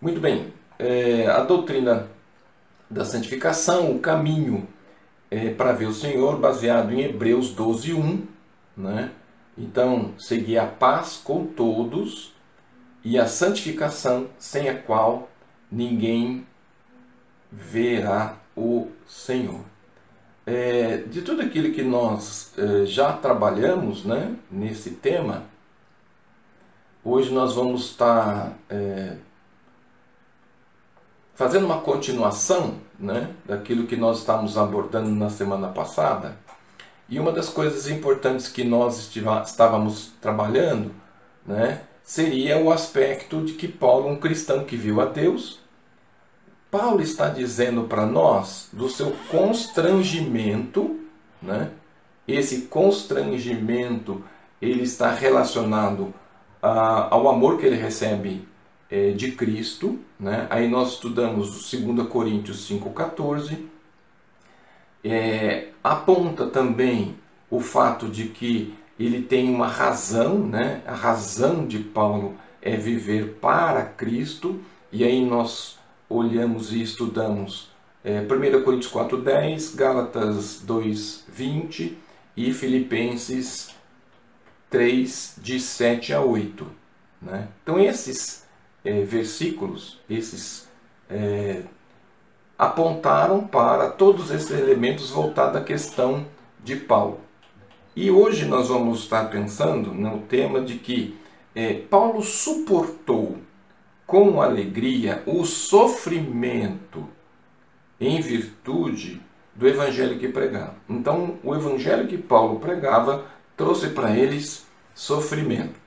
Muito bem, é, a doutrina da santificação, o caminho é, para ver o Senhor, baseado em Hebreus 12, 1. Né? Então, seguir a paz com todos e a santificação, sem a qual ninguém verá o Senhor. É, de tudo aquilo que nós é, já trabalhamos né, nesse tema, hoje nós vamos estar é, fazendo uma continuação né, daquilo que nós estávamos abordando na semana passada. E uma das coisas importantes que nós estávamos trabalhando né, seria o aspecto de que Paulo, um cristão que viu a Deus, Paulo está dizendo para nós do seu constrangimento, né? Esse constrangimento ele está relacionado a, ao amor que ele recebe é, de Cristo. Né? Aí nós estudamos 2 Coríntios 5,14. É, aponta também o fato de que ele tem uma razão, né? a razão de Paulo é viver para Cristo, e aí nós olhamos e estudamos é, 1 Coríntios 4,10, Gálatas 2,20 e Filipenses 3, de 7 a 8. Né? Então, esses é, versículos, esses é, apontaram para todos esses elementos voltados à questão de Paulo. E hoje nós vamos estar pensando no tema de que é, Paulo suportou com alegria o sofrimento em virtude do evangelho que pregava. Então, o evangelho que Paulo pregava trouxe para eles sofrimento.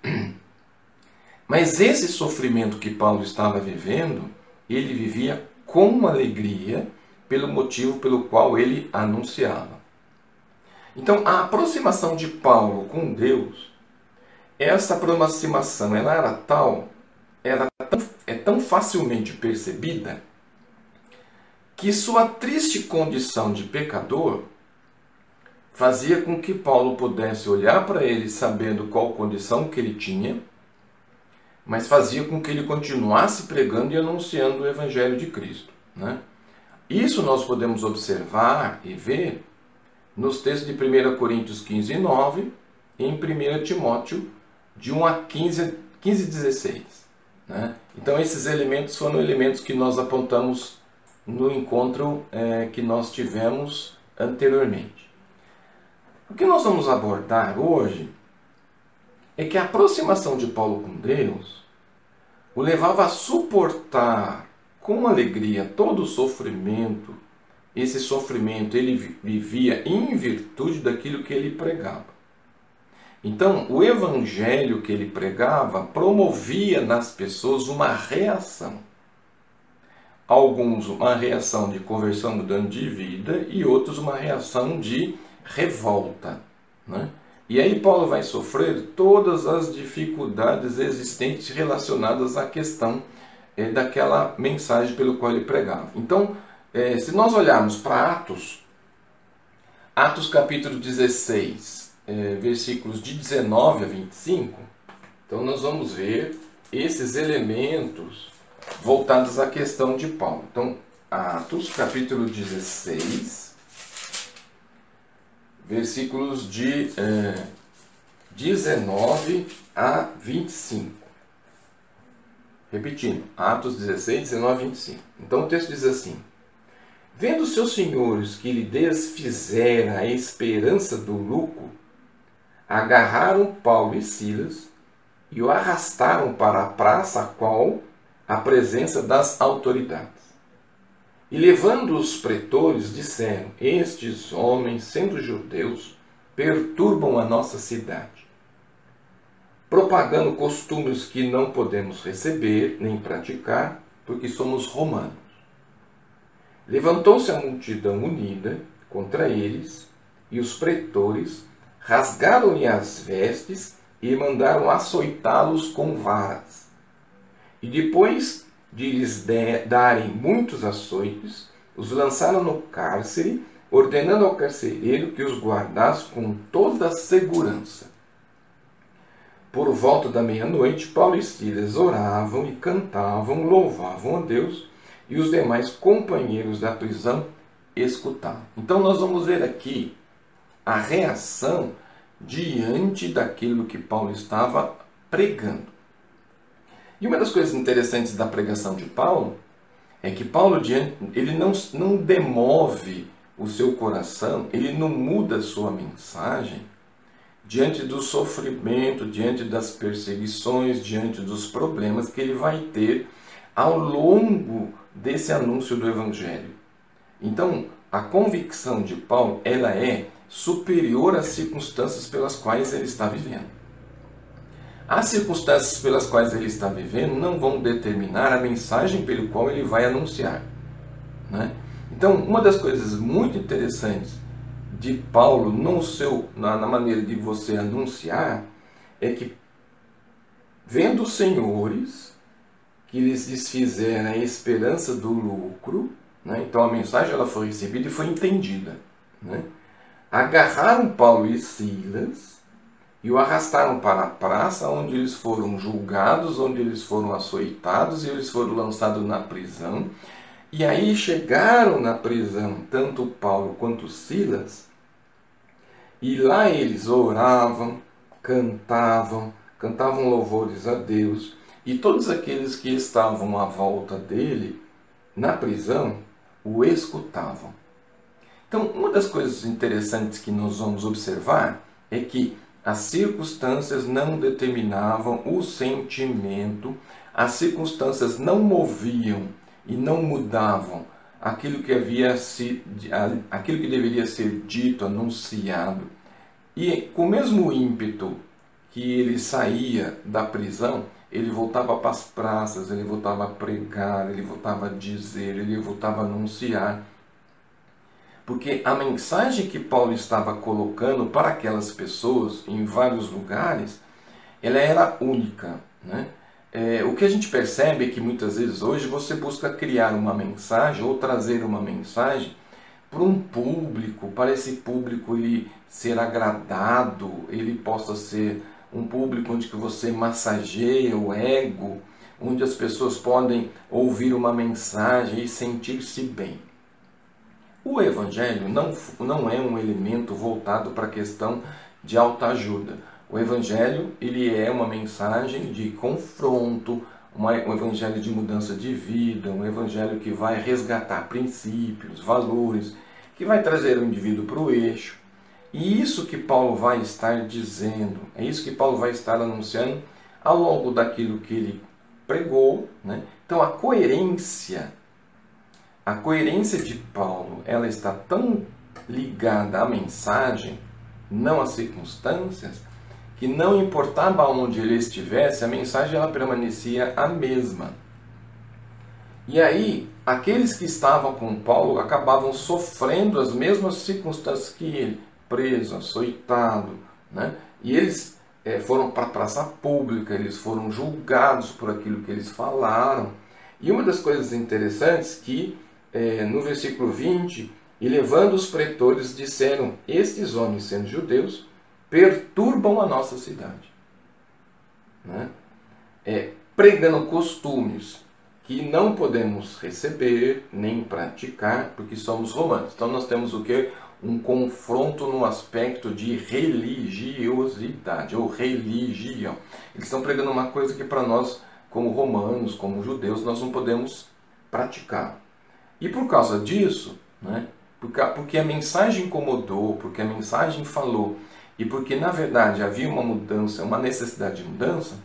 Mas esse sofrimento que Paulo estava vivendo, ele vivia com alegria pelo motivo pelo qual ele anunciava. Então, a aproximação de Paulo com Deus, essa aproximação, ela era tal, era tão, é tão facilmente percebida, que sua triste condição de pecador fazia com que Paulo pudesse olhar para ele sabendo qual condição que ele tinha mas fazia com que ele continuasse pregando e anunciando o Evangelho de Cristo. Né? Isso nós podemos observar e ver nos textos de 1 Coríntios 15 e 9 e em 1 Timóteo de 1 a 15, 15 e 16. Né? Então esses elementos foram elementos que nós apontamos no encontro é, que nós tivemos anteriormente. O que nós vamos abordar hoje é que a aproximação de Paulo com Deus o levava a suportar com alegria todo o sofrimento. Esse sofrimento ele vivia em virtude daquilo que ele pregava. Então, o evangelho que ele pregava promovia nas pessoas uma reação. Alguns uma reação de conversão mudando de vida e outros uma reação de revolta. Né? E aí Paulo vai sofrer todas as dificuldades existentes relacionadas à questão é, daquela mensagem pelo qual ele pregava. Então, é, se nós olharmos para Atos, Atos capítulo 16, é, versículos de 19 a 25, então nós vamos ver esses elementos voltados à questão de Paulo. Então, Atos capítulo 16, versículos de é, 19 a 25. Repetindo, Atos 16, 19 a 25. Então o texto diz assim: Vendo seus senhores que lhe desfizera a esperança do lucro, agarraram Paulo e Silas e o arrastaram para a praça, a qual a presença das autoridades. E levando os pretores, disseram: Estes homens, sendo judeus, perturbam a nossa cidade, propagando costumes que não podemos receber nem praticar, porque somos romanos. Levantou-se a multidão unida contra eles, e os pretores rasgaram-lhe as vestes e mandaram açoitá-los com varas. E depois de lhes darem muitos açoites, os lançaram no cárcere, ordenando ao carcereiro que os guardasse com toda a segurança. por volta da meia-noite, Paulo e Silas oravam e cantavam, louvavam a Deus, e os demais companheiros da prisão escutavam. Então nós vamos ver aqui a reação diante daquilo que Paulo estava pregando. E uma das coisas interessantes da pregação de Paulo é que Paulo ele não, não demove o seu coração, ele não muda a sua mensagem diante do sofrimento, diante das perseguições, diante dos problemas que ele vai ter ao longo desse anúncio do evangelho. Então, a convicção de Paulo, ela é superior às circunstâncias pelas quais ele está vivendo. As circunstâncias pelas quais ele está vivendo não vão determinar a mensagem pelo qual ele vai anunciar. Né? Então, uma das coisas muito interessantes de Paulo no seu, na, na maneira de você anunciar é que, vendo os senhores que lhes desfizeram a esperança do lucro, né? então a mensagem ela foi recebida e foi entendida. Né? Agarraram Paulo e Silas e o arrastaram para a praça, onde eles foram julgados, onde eles foram açoitados e eles foram lançados na prisão. E aí chegaram na prisão tanto Paulo quanto Silas, e lá eles oravam, cantavam, cantavam louvores a Deus, e todos aqueles que estavam à volta dele, na prisão, o escutavam. Então, uma das coisas interessantes que nós vamos observar é que as circunstâncias não determinavam o sentimento, as circunstâncias não moviam e não mudavam aquilo que havia se, aquilo que deveria ser dito, anunciado. E com o mesmo ímpeto que ele saía da prisão, ele voltava para as praças, ele voltava a pregar, ele voltava a dizer, ele voltava a anunciar. Porque a mensagem que Paulo estava colocando para aquelas pessoas em vários lugares, ela era única. Né? É, o que a gente percebe é que muitas vezes hoje você busca criar uma mensagem ou trazer uma mensagem para um público, para esse público ele ser agradado, ele possa ser um público onde que você massageia o ego, onde as pessoas podem ouvir uma mensagem e sentir-se bem. O Evangelho não, não é um elemento voltado para a questão de autoajuda. O Evangelho ele é uma mensagem de confronto, uma, um Evangelho de mudança de vida, um Evangelho que vai resgatar princípios, valores, que vai trazer o indivíduo para o eixo. E isso que Paulo vai estar dizendo, é isso que Paulo vai estar anunciando ao longo daquilo que ele pregou. Né? Então a coerência, a coerência de Paulo, ela está tão ligada à mensagem, não às circunstâncias, que não importava onde ele estivesse, a mensagem ela permanecia a mesma. E aí, aqueles que estavam com Paulo acabavam sofrendo as mesmas circunstâncias que ele, preso, açoitado, né? E eles é, foram para a praça pública, eles foram julgados por aquilo que eles falaram. E uma das coisas interessantes que é, no versículo 20, e levando os pretores, disseram: Estes homens, sendo judeus, perturbam a nossa cidade. Né? É, pregando costumes que não podemos receber nem praticar porque somos romanos. Então nós temos o que? Um confronto no aspecto de religiosidade ou religião. Eles estão pregando uma coisa que para nós, como romanos, como judeus, nós não podemos praticar. E por causa disso, né, porque a mensagem incomodou, porque a mensagem falou e porque na verdade havia uma mudança, uma necessidade de mudança,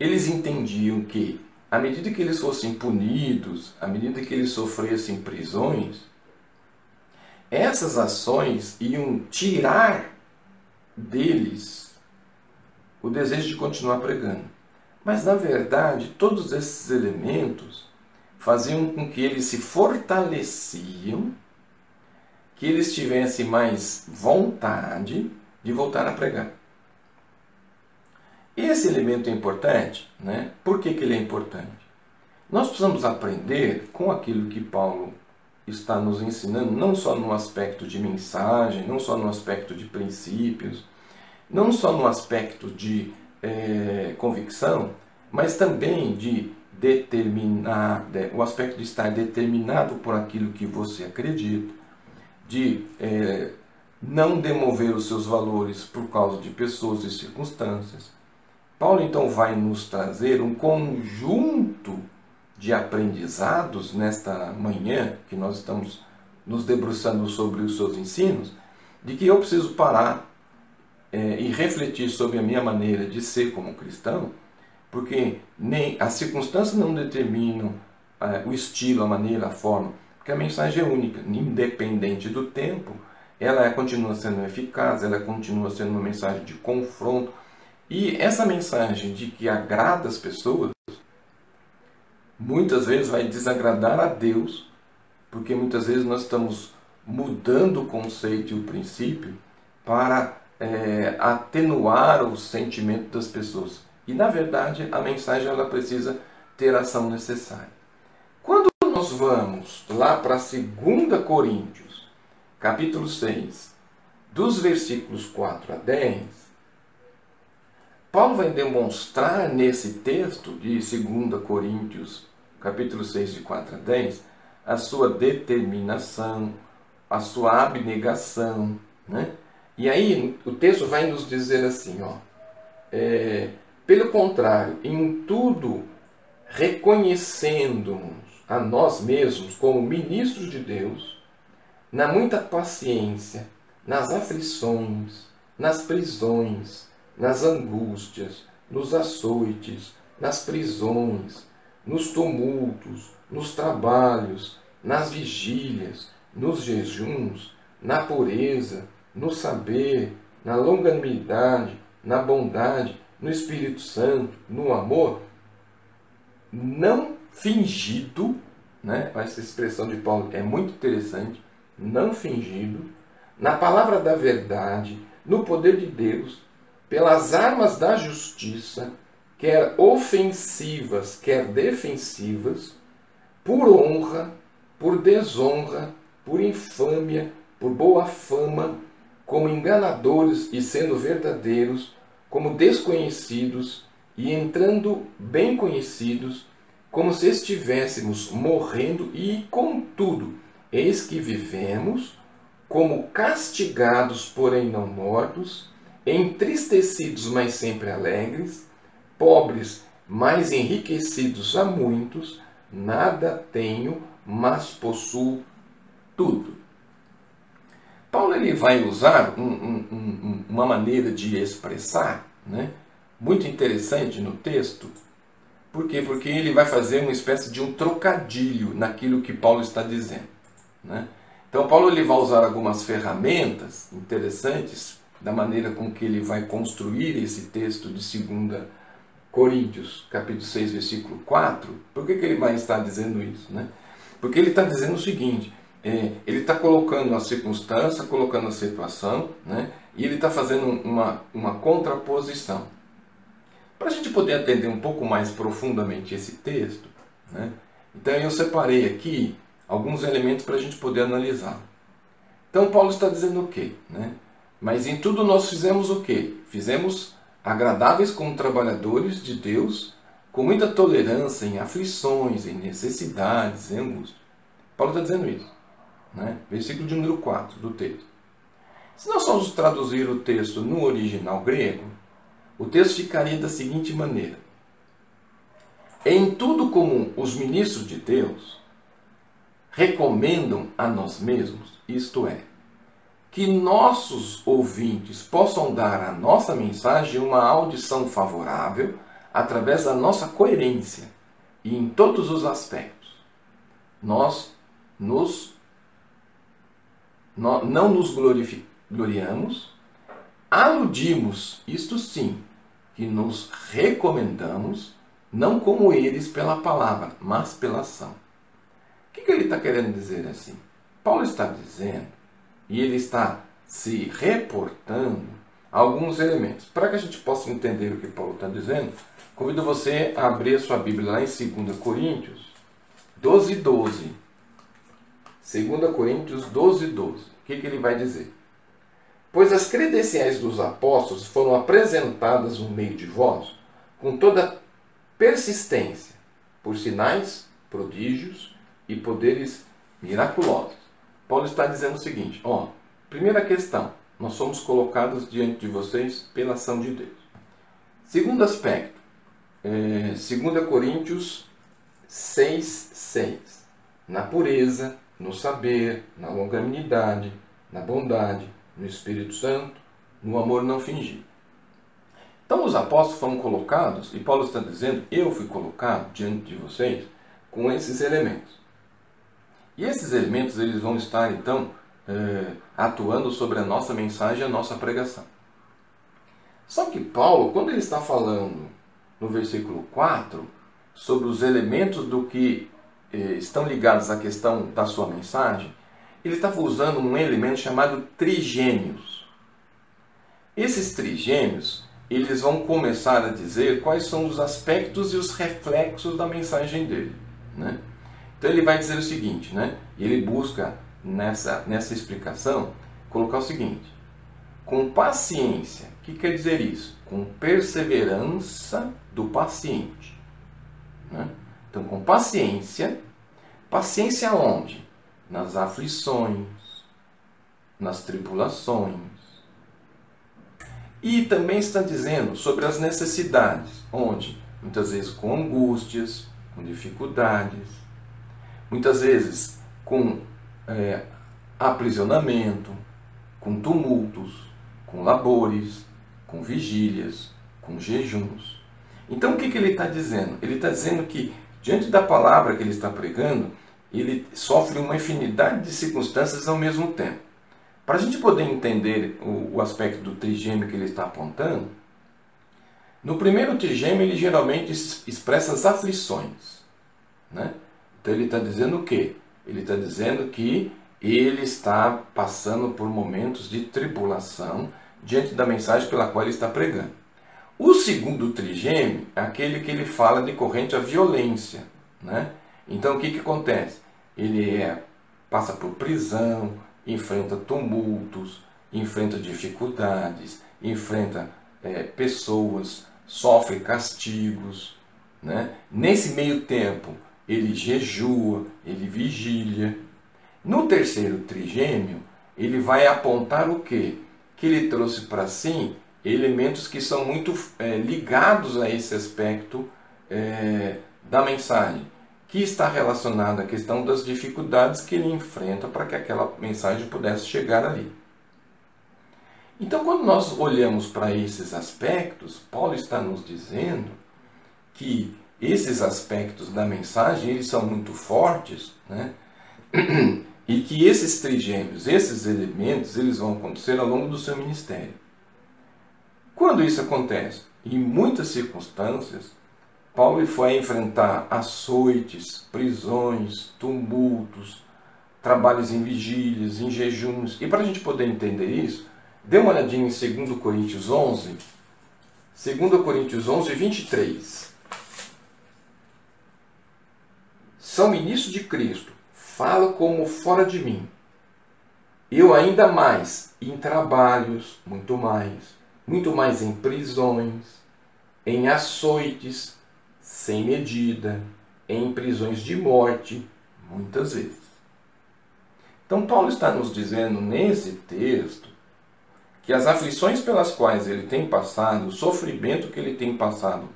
eles entendiam que à medida que eles fossem punidos, à medida que eles sofressem prisões, essas ações iam tirar deles o desejo de continuar pregando. Mas na verdade, todos esses elementos faziam com que eles se fortaleciam que eles tivessem mais vontade de voltar a pregar. Esse elemento é importante, né? Por que, que ele é importante? Nós precisamos aprender com aquilo que Paulo está nos ensinando, não só no aspecto de mensagem, não só no aspecto de princípios, não só no aspecto de é, convicção, mas também de determinar, o aspecto de estar determinado por aquilo que você acredita, de é, não demover os seus valores por causa de pessoas e circunstâncias. Paulo então vai nos trazer um conjunto de aprendizados nesta manhã que nós estamos nos debruçando sobre os seus ensinos, de que eu preciso parar é, e refletir sobre a minha maneira de ser como cristão, porque nem as circunstâncias não determinam é, o estilo, a maneira, a forma, porque a mensagem é única, independente do tempo, ela continua sendo eficaz, ela continua sendo uma mensagem de confronto, e essa mensagem de que agrada as pessoas, muitas vezes vai desagradar a Deus, porque muitas vezes nós estamos mudando o conceito e o princípio para é, atenuar o sentimento das pessoas. E na verdade a mensagem ela precisa ter a ação necessária. Quando nós vamos lá para 2 Coríntios, capítulo 6, dos versículos 4 a 10, Paulo vai demonstrar nesse texto de 2 Coríntios, capítulo 6, de 4 a 10, a sua determinação, a sua abnegação. Né? E aí o texto vai nos dizer assim, ó, é, pelo contrário, em tudo reconhecendo-nos a nós mesmos como ministros de Deus, na muita paciência, nas aflições, nas prisões, nas angústias, nos açoites, nas prisões, nos tumultos, nos trabalhos, nas vigílias, nos jejuns, na pureza, no saber, na longanimidade, na bondade, no Espírito Santo, no amor, não fingido, né? essa expressão de Paulo é muito interessante, não fingido, na palavra da verdade, no poder de Deus, pelas armas da justiça, quer ofensivas, quer defensivas, por honra, por desonra, por infâmia, por boa fama, como enganadores e sendo verdadeiros, como desconhecidos e entrando bem conhecidos, como se estivéssemos morrendo, e contudo, eis que vivemos, como castigados, porém não mortos, entristecidos, mas sempre alegres, pobres, mas enriquecidos a muitos, nada tenho, mas possuo tudo. Paulo ele vai usar um, um, um, uma maneira de expressar, né, muito interessante no texto. Por quê? Porque ele vai fazer uma espécie de um trocadilho naquilo que Paulo está dizendo. Né? Então Paulo ele vai usar algumas ferramentas interessantes da maneira com que ele vai construir esse texto de 2 Coríntios, capítulo 6, versículo 4. Por que, que ele vai estar dizendo isso? Né? Porque ele está dizendo o seguinte: é, ele está colocando a circunstância, colocando a situação, né? e ele está fazendo uma, uma contraposição. Para a gente poder atender um pouco mais profundamente esse texto, né? então eu separei aqui alguns elementos para a gente poder analisar. Então Paulo está dizendo o quê? Né? Mas em tudo nós fizemos o quê? Fizemos agradáveis como trabalhadores de Deus, com muita tolerância em aflições, em necessidades, em angústia. Paulo está dizendo isso. Né? Versículo de número 4 do texto. Se nós formos traduzir o texto no original grego, o texto ficaria da seguinte maneira: Em tudo como os ministros de Deus recomendam a nós mesmos, isto é, que nossos ouvintes possam dar à nossa mensagem uma audição favorável através da nossa coerência e em todos os aspectos. Nós nos não nos gloriamos, aludimos, isto sim, que nos recomendamos, não como eles pela palavra, mas pela ação. O que, ele está querendo dizer assim? Paulo está dizendo e ele está se reportando alguns elementos. Para que a gente possa entender o que Paulo está dizendo, convido você a abrir a sua Bíblia lá em 2 Coríntios 12, 12. 2 Coríntios 12, 12. O que, que ele vai dizer? Pois as credenciais dos apóstolos foram apresentadas no meio de vós com toda persistência, por sinais, prodígios e poderes miraculosos. Paulo está dizendo o seguinte: ó, primeira questão, nós somos colocados diante de vocês pela ação de Deus. Segundo aspecto, é, 2 Coríntios 6, 6. Na pureza, no saber, na longanimidade, na bondade, no Espírito Santo, no amor não fingido. Então os apóstolos foram colocados, e Paulo está dizendo, eu fui colocado diante de vocês com esses elementos. E esses elementos eles vão estar então é, atuando sobre a nossa mensagem e a nossa pregação. Só que Paulo, quando ele está falando no versículo 4 sobre os elementos do que eh, estão ligados à questão da sua mensagem, ele estava usando um elemento chamado trigêmeos. Esses trigêmeos, eles vão começar a dizer quais são os aspectos e os reflexos da mensagem dele. Né? Então ele vai dizer o seguinte, né? ele busca nessa, nessa explicação colocar o seguinte: com paciência. O que quer dizer isso? Com perseverança do paciente. Né? Então, com paciência. Paciência onde? Nas aflições, nas tribulações. E também está dizendo sobre as necessidades, onde? Muitas vezes com angústias, com dificuldades, muitas vezes com é, aprisionamento, com tumultos, com labores, com vigílias, com jejuns. Então o que, que ele está dizendo? Ele está dizendo que, diante da palavra que ele está pregando, ele sofre uma infinidade de circunstâncias ao mesmo tempo. Para a gente poder entender o, o aspecto do trigêmeo que ele está apontando, no primeiro trigêmeo ele geralmente expressa as aflições. Né? Então ele está dizendo o quê? Ele está dizendo que ele está passando por momentos de tribulação diante da mensagem pela qual ele está pregando. O segundo trigêmeo é aquele que ele fala de corrente à violência. Né? Então o que, que acontece? Ele é, passa por prisão, enfrenta tumultos, enfrenta dificuldades, enfrenta é, pessoas, sofre castigos. Né? Nesse meio tempo, ele jejua, ele vigilia. No terceiro trigêmeo, ele vai apontar o quê? que ele trouxe para si elementos que são muito é, ligados a esse aspecto é, da mensagem, que está relacionado à questão das dificuldades que ele enfrenta para que aquela mensagem pudesse chegar ali. Então, quando nós olhamos para esses aspectos, Paulo está nos dizendo que esses aspectos da mensagem eles são muito fortes, né? E que esses trigêmeos, esses elementos, eles vão acontecer ao longo do seu ministério. Quando isso acontece? Em muitas circunstâncias, Paulo foi enfrentar açoites, prisões, tumultos, trabalhos em vigílias, em jejuns. E para a gente poder entender isso, dê uma olhadinha em 2 Coríntios 11, 2 Coríntios 11, 23. São ministros de Cristo, fala como fora de mim. Eu ainda mais em trabalhos, muito mais, muito mais em prisões, em açoites sem medida, em prisões de morte, muitas vezes. Então, Paulo está nos dizendo nesse texto que as aflições pelas quais ele tem passado, o sofrimento que ele tem passado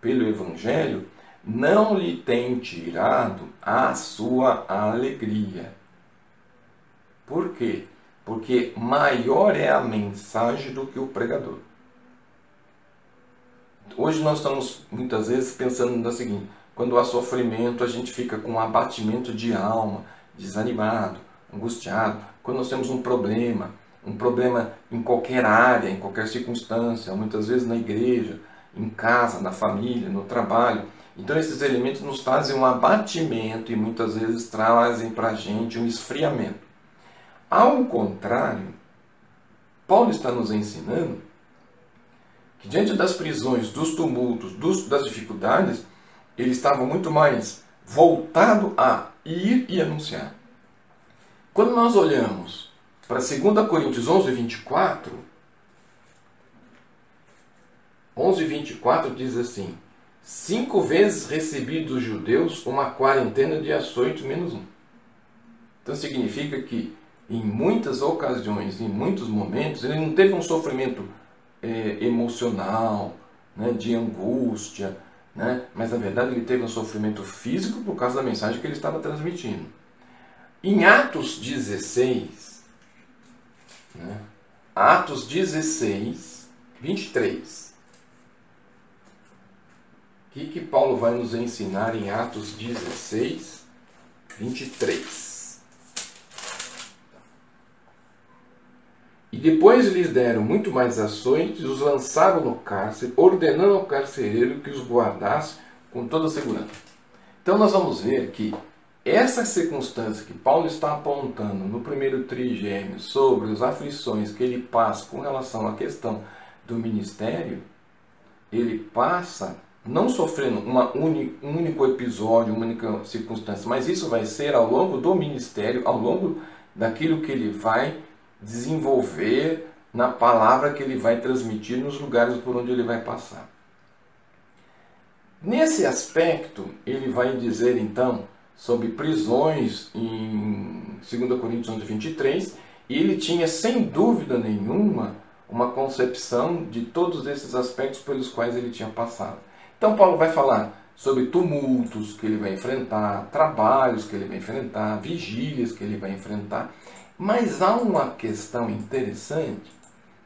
pelo Evangelho, não lhe tem tirado a sua alegria. Por quê? Porque maior é a mensagem do que o pregador. Hoje nós estamos muitas vezes pensando no seguinte: quando há sofrimento, a gente fica com um abatimento de alma, desanimado, angustiado. Quando nós temos um problema, um problema em qualquer área, em qualquer circunstância, muitas vezes na igreja, em casa, na família, no trabalho, então esses elementos nos trazem um abatimento e muitas vezes trazem para a gente um esfriamento. Ao contrário, Paulo está nos ensinando que diante das prisões, dos tumultos, dos, das dificuldades, ele estava muito mais voltado a ir e anunciar. Quando nós olhamos para 2 Coríntios 11, 24, 11, 24 diz assim: Cinco vezes recebi dos judeus uma quarentena de açoites menos um. Então significa que em muitas ocasiões, em muitos momentos, ele não teve um sofrimento é, emocional, né, de angústia, né, mas na verdade ele teve um sofrimento físico por causa da mensagem que ele estava transmitindo. Em Atos 16, né, Atos 16, 23. O que, que Paulo vai nos ensinar em Atos 16, 23? E depois lhes deram muito mais ações e os lançaram no cárcere, ordenando ao carcereiro que os guardasse com toda a segurança. Então nós vamos ver que essa circunstância que Paulo está apontando no primeiro trigêmeo sobre as aflições que ele passa com relação à questão do ministério, ele passa não sofrendo uma uni, um único episódio, uma única circunstância, mas isso vai ser ao longo do ministério, ao longo daquilo que ele vai desenvolver na palavra que ele vai transmitir nos lugares por onde ele vai passar. Nesse aspecto, ele vai dizer então sobre prisões em 2 Coríntios 11, 23, e ele tinha sem dúvida nenhuma uma concepção de todos esses aspectos pelos quais ele tinha passado. Então, Paulo vai falar sobre tumultos que ele vai enfrentar, trabalhos que ele vai enfrentar, vigílias que ele vai enfrentar. Mas há uma questão interessante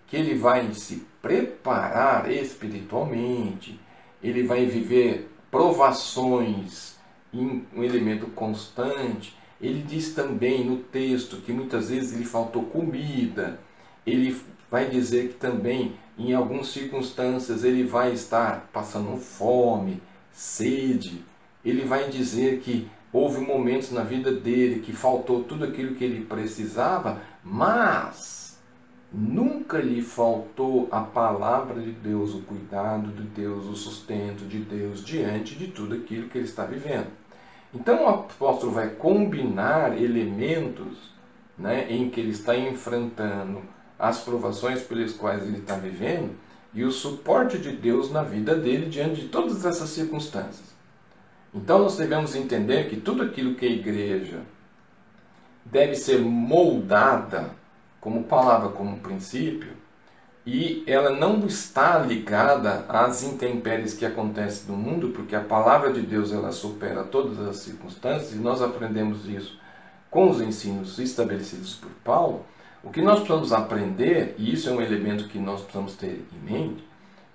que ele vai se preparar espiritualmente, ele vai viver provações em um elemento constante. Ele diz também no texto que muitas vezes lhe faltou comida. Ele vai dizer que também em algumas circunstâncias ele vai estar passando fome, sede. Ele vai dizer que Houve momentos na vida dele que faltou tudo aquilo que ele precisava, mas nunca lhe faltou a palavra de Deus, o cuidado de Deus, o sustento de Deus diante de tudo aquilo que ele está vivendo. Então o apóstolo vai combinar elementos né, em que ele está enfrentando as provações pelas quais ele está vivendo e o suporte de Deus na vida dele diante de todas essas circunstâncias. Então nós devemos entender que tudo aquilo que a igreja deve ser moldada como palavra, como princípio, e ela não está ligada às intempéries que acontecem no mundo, porque a palavra de Deus ela supera todas as circunstâncias, e nós aprendemos isso com os ensinos estabelecidos por Paulo. O que nós precisamos aprender, e isso é um elemento que nós precisamos ter em mente,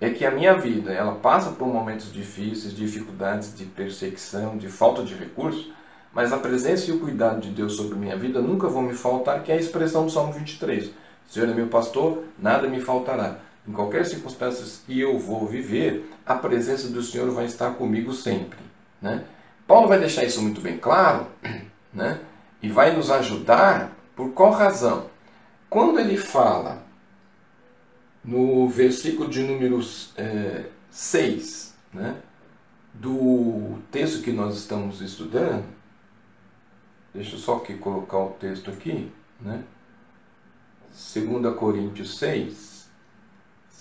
é que a minha vida ela passa por momentos difíceis, dificuldades de perseguição, de falta de recursos, mas a presença e o cuidado de Deus sobre minha vida nunca vão me faltar, que é a expressão do Salmo 23. Senhor é meu pastor, nada me faltará. Em qualquer circunstância que eu vou viver, a presença do Senhor vai estar comigo sempre. Né? Paulo vai deixar isso muito bem claro né? e vai nos ajudar por qual razão? Quando ele fala no versículo de número é, 6, né, do texto que nós estamos estudando, deixa eu só aqui colocar o texto aqui, né, 2 Coríntios 6,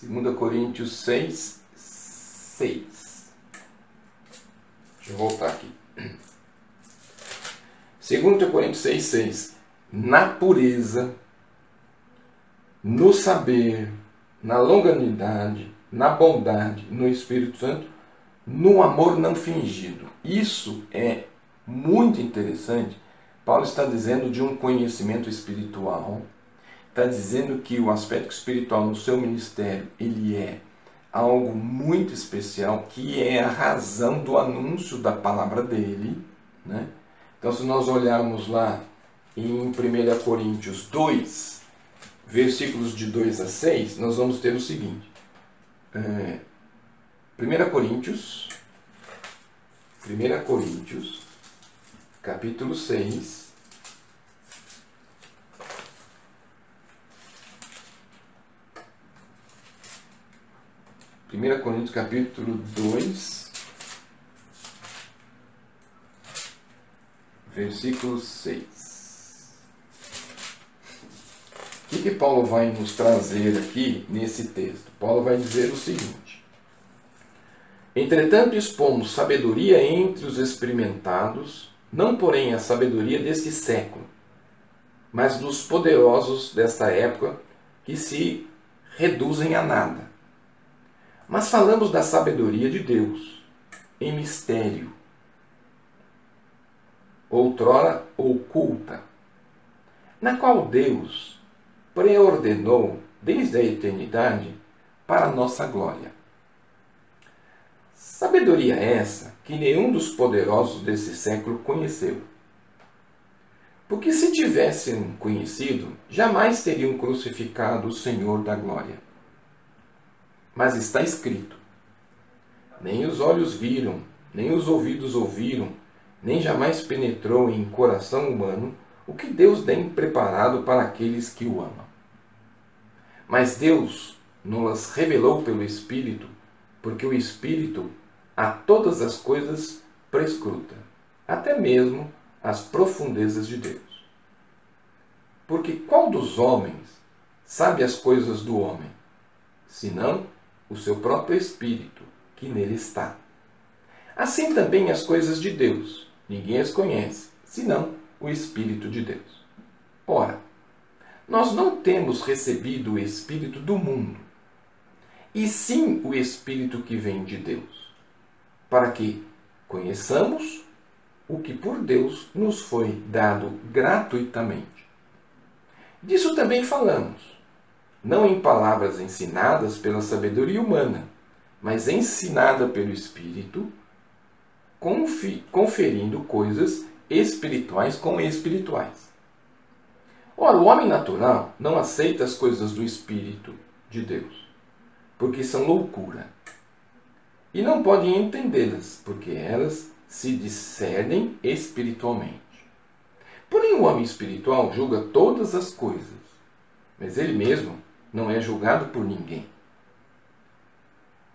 2 Coríntios 6, 6. Deixa eu voltar aqui. 2 Coríntios 6, 6. Na pureza, no saber, na longanimidade, na bondade, no Espírito Santo, no amor não fingido. Isso é muito interessante. Paulo está dizendo de um conhecimento espiritual, está dizendo que o aspecto espiritual no seu ministério ele é algo muito especial, que é a razão do anúncio da palavra dele. Né? Então, se nós olharmos lá em 1 Coríntios 2, versículos de 2 a 6, nós vamos ter o seguinte. É, 1 Coríntios, 1 Coríntios, capítulo 6, Primeira Coríntios capítulo 2, versículo 6. O que, que Paulo vai nos trazer aqui nesse texto? Paulo vai dizer o seguinte: Entretanto, expomos sabedoria entre os experimentados, não porém a sabedoria deste século, mas dos poderosos desta época que se reduzem a nada. Mas falamos da sabedoria de Deus, em mistério, outrora oculta, na qual Deus preordenou desde a eternidade para a nossa glória. Sabedoria essa que nenhum dos poderosos desse século conheceu. Porque se tivessem conhecido, jamais teriam crucificado o Senhor da glória. Mas está escrito: nem os olhos viram, nem os ouvidos ouviram, nem jamais penetrou em coração humano o que Deus tem preparado para aqueles que o amam. Mas Deus nos revelou pelo Espírito, porque o Espírito a todas as coisas prescruta, até mesmo as profundezas de Deus. Porque qual dos homens sabe as coisas do homem, senão o seu próprio Espírito que nele está? Assim também as coisas de Deus Ninguém as conhece, senão o Espírito de Deus. Ora, nós não temos recebido o Espírito do mundo, e sim o Espírito que vem de Deus, para que conheçamos o que por Deus nos foi dado gratuitamente. Disso também falamos, não em palavras ensinadas pela sabedoria humana, mas ensinada pelo Espírito, conferindo coisas espirituais com espirituais. Ora, o homem natural não aceita as coisas do Espírito de Deus, porque são loucura. E não pode entendê-las, porque elas se discernem espiritualmente. Porém, o homem espiritual julga todas as coisas, mas ele mesmo não é julgado por ninguém.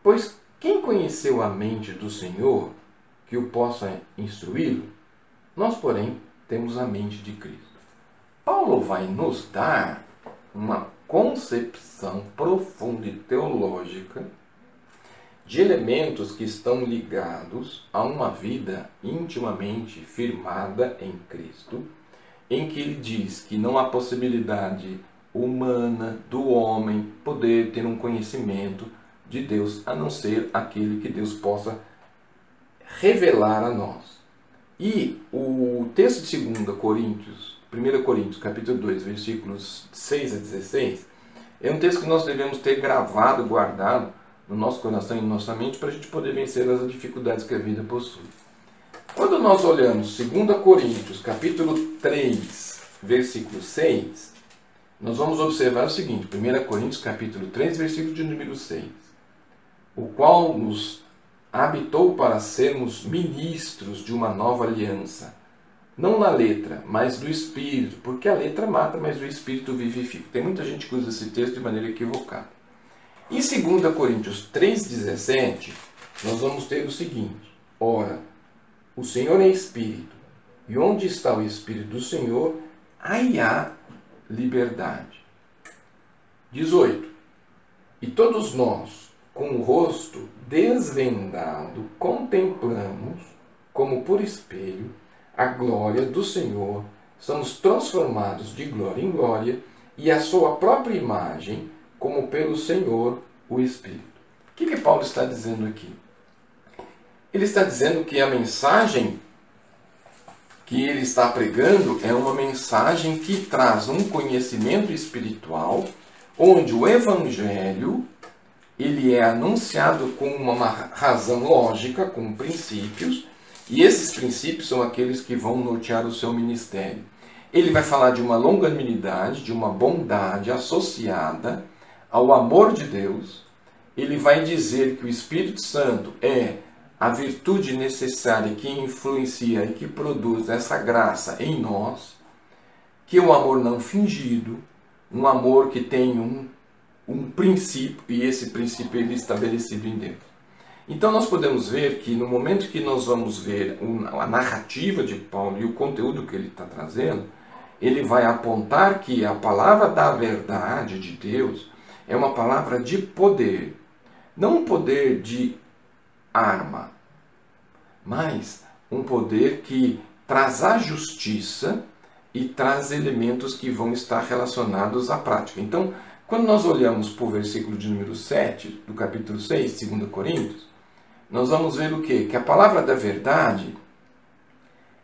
Pois quem conheceu a mente do Senhor que o possa instruí-lo, nós, porém, temos a mente de Cristo. Paulo vai nos dar uma concepção profunda e teológica de elementos que estão ligados a uma vida intimamente firmada em Cristo, em que ele diz que não há possibilidade humana do homem poder ter um conhecimento de Deus a não ser aquele que Deus possa revelar a nós. E o texto de 2 Coríntios, 1 Coríntios, capítulo 2, versículos 6 a 16, é um texto que nós devemos ter gravado, guardado no nosso coração e na nossa mente para a gente poder vencer as dificuldades que a vida possui. Quando nós olhamos 2 Coríntios, capítulo 3, versículo 6, nós vamos observar o seguinte, 1 Coríntios, capítulo 3, versículo de número 6, o qual nos habitou para sermos ministros de uma nova aliança. Não na letra, mas do Espírito, porque a letra mata, mas o Espírito vivifica. Tem muita gente que usa esse texto de maneira equivocada. Em 2 Coríntios 3,17, nós vamos ter o seguinte: Ora, o Senhor é Espírito, e onde está o Espírito do Senhor, aí há liberdade. 18. E todos nós, com o rosto desvendado, contemplamos, como por espelho, a glória do Senhor, somos transformados de glória em glória e a sua própria imagem, como pelo Senhor, o Espírito. O que, que Paulo está dizendo aqui? Ele está dizendo que a mensagem que ele está pregando é uma mensagem que traz um conhecimento espiritual, onde o Evangelho ele é anunciado com uma razão lógica, com princípios, e esses princípios são aqueles que vão nortear o seu ministério. Ele vai falar de uma longanimidade, de uma bondade associada ao amor de Deus. Ele vai dizer que o Espírito Santo é a virtude necessária que influencia e que produz essa graça em nós, que é um amor não fingido, um amor que tem um um princípio e esse princípio ele é estabelecido em Deus. Então nós podemos ver que no momento que nós vamos ver a narrativa de Paulo e o conteúdo que ele está trazendo, ele vai apontar que a palavra da verdade de Deus é uma palavra de poder, não um poder de arma, mas um poder que traz a justiça e traz elementos que vão estar relacionados à prática. Então, quando nós olhamos para o versículo de número 7 do capítulo 6, 2 Coríntios, nós vamos ver o quê? Que a palavra da verdade,